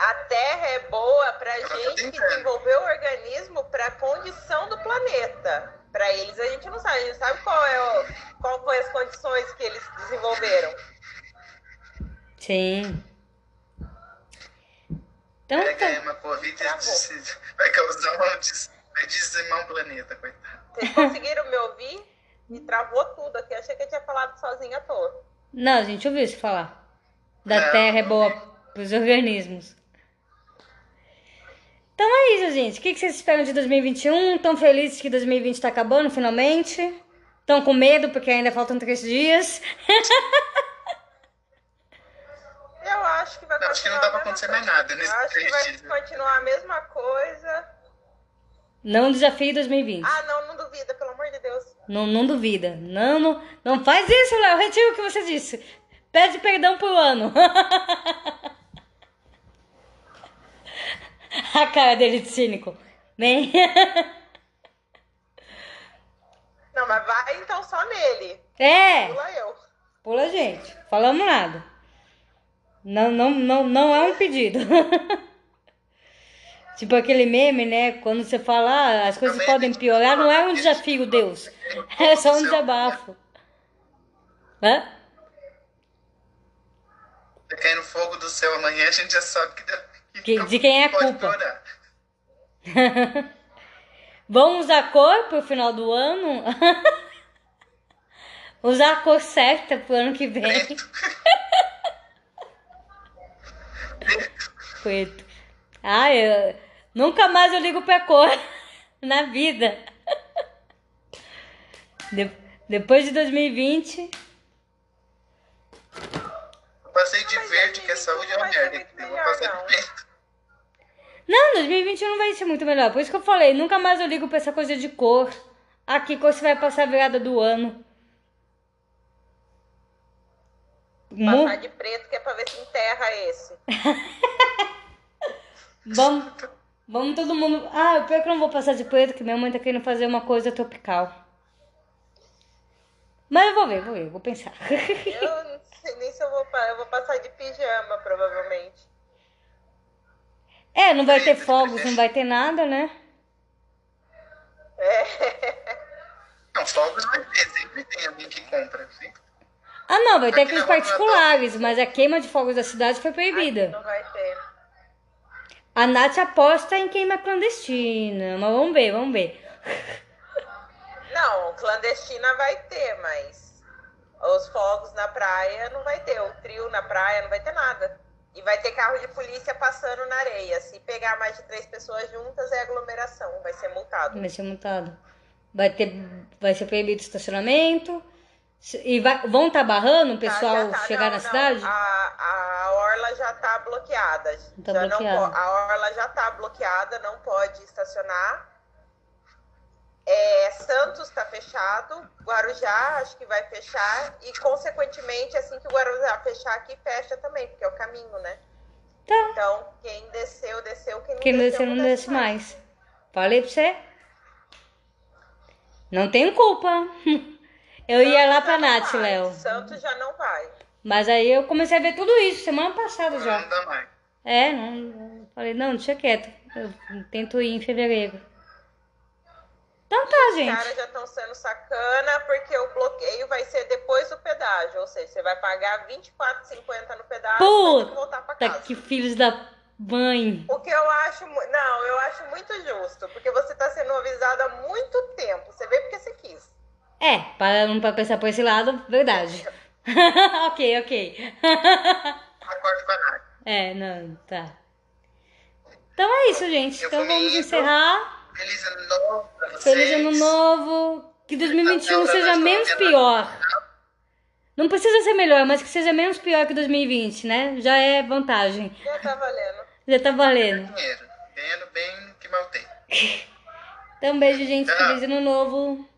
A Terra é boa tá gente que desenvolveu o organismo pra condição do planeta. Pra eles a gente não sabe. A gente sabe qual, é o, qual foi as condições que eles desenvolveram. Sim. Então, Pega aí tá. uma Covid e vai causar uma des... vai dizimar um planeta, coitado. Vocês conseguiram me ouvir? Me travou tudo aqui. Achei que eu tinha falado sozinha à toa. Não, a gente ouviu isso falar. Da Não, Terra é boa ouvi. pros organismos. Então é isso, gente. O que que vocês esperam de 2021? Estão felizes que 2020 tá acabando finalmente? Estão com medo porque ainda faltam três dias? Eu acho que vai Não, continuar. acho que não dá pra acontecer mais nada nesses acho que três vai dias. continuar a mesma coisa. Não desafie 2020. Ah, não, não duvida, pelo amor de Deus. Não, não duvida. Não, não, não faz isso, Léo. Retira o que você disse. Pede perdão pro ano. A cara dele de cínico. Bem. Não, mas vai então só nele. É. Pula eu. Pula, gente. Falamos nada. Não, não, não, não é um pedido. tipo aquele meme, né? Quando você fala, ah, as coisas podem piorar, não é um desafio, Deus. É só um desabafo. Hã? Se cair no fogo do céu amanhã, a gente já sabe que, deu- Que- de quem é a culpa. Vamos usar cor pro final do ano? usar a cor certa pro ano que vem. Preto. Preto. Ah, eu nunca mais eu ligo pra cor na vida. De- depois de 2020, Eu passei de verde, que é 2020 saúde é uma ser merda. Eu vou passar de preto. Não, 2021 não vai ser muito melhor. Por isso que eu falei, nunca mais eu ligo pra essa coisa de cor. Que cor você vai passar a virada do ano? Passar de preto, que é pra ver se enterra esse. Vamos, vamos todo mundo. Ah, pior é que eu não vou passar de preto, que minha mãe tá querendo fazer uma coisa tropical. Mas eu vou ver, vou ver, vou pensar. Eu não sei nem se eu vou, eu vou passar de pijama, provavelmente. É, não vai ter fogos, não vai ter nada, né? É. Não, fogos vai ter, sempre tem alguém que compra. Sempre. Ah, não, vai ter Aqui aqueles particulares, mas a queima de fogos da cidade foi Aqui proibida. não vai ter. A Nath aposta em queima clandestina, mas vamos ver, vamos ver. Não, clandestina vai ter, mas os fogos na praia não vai ter. O trio na praia não vai ter nada. E vai ter carro de polícia passando na areia. Se pegar mais de três pessoas juntas, é aglomeração. Vai ser multado. Vai ser multado. Vai ter, vai ser proibido estacionamento. E vai, vão estar barrando o Tá, pessoal já tá. chegar Não, na não, cidade? A, a orla já tá bloqueada. Tá já bloqueada. Não, a orla já tá bloqueada, não pode estacionar. É, Santos tá fechado, Guarujá acho que vai fechar e consequentemente assim que o Guarujá fechar aqui fecha também, porque é o caminho, né? Tá. Então quem desceu desceu, quem não Quem desceu descer não desce mais. Falei pra você. Não tenho culpa. Eu ia lá pra Santos Nath, Léo. Santos já não vai. Mas aí eu comecei a ver tudo isso semana passada já. Não dá mais. É, não. Falei, não, deixa quieto. Eu tento ir em fevereiro. Então tá, Os gente. caras já estão sendo sacana porque o bloqueio vai ser depois do pedágio, ou seja, você vai pagar R$ 24,50 no pedágio e ter que voltar pra Puta casa. que filhos da mãe. O que eu acho, não, eu acho muito justo, porque você tá sendo avisado há muito tempo. Você veio porque você quis. É, para não pra pensar por esse lado, verdade. ok, ok. Concordo com a Nath. é, não, tá. Então é isso, gente. Eu Então vamos indo. encerrar. Feliz ano novo pra vocês. Feliz ano novo. Que 2021 Natal, seja menos pior. Não precisa ser melhor, mas que seja menos pior que 2020, né? Já é vantagem. Já tá valendo. Já tá valendo. Dinheiro. Ganhando bem que mal tem. Então, beijo, gente. Tchau. Feliz ano novo.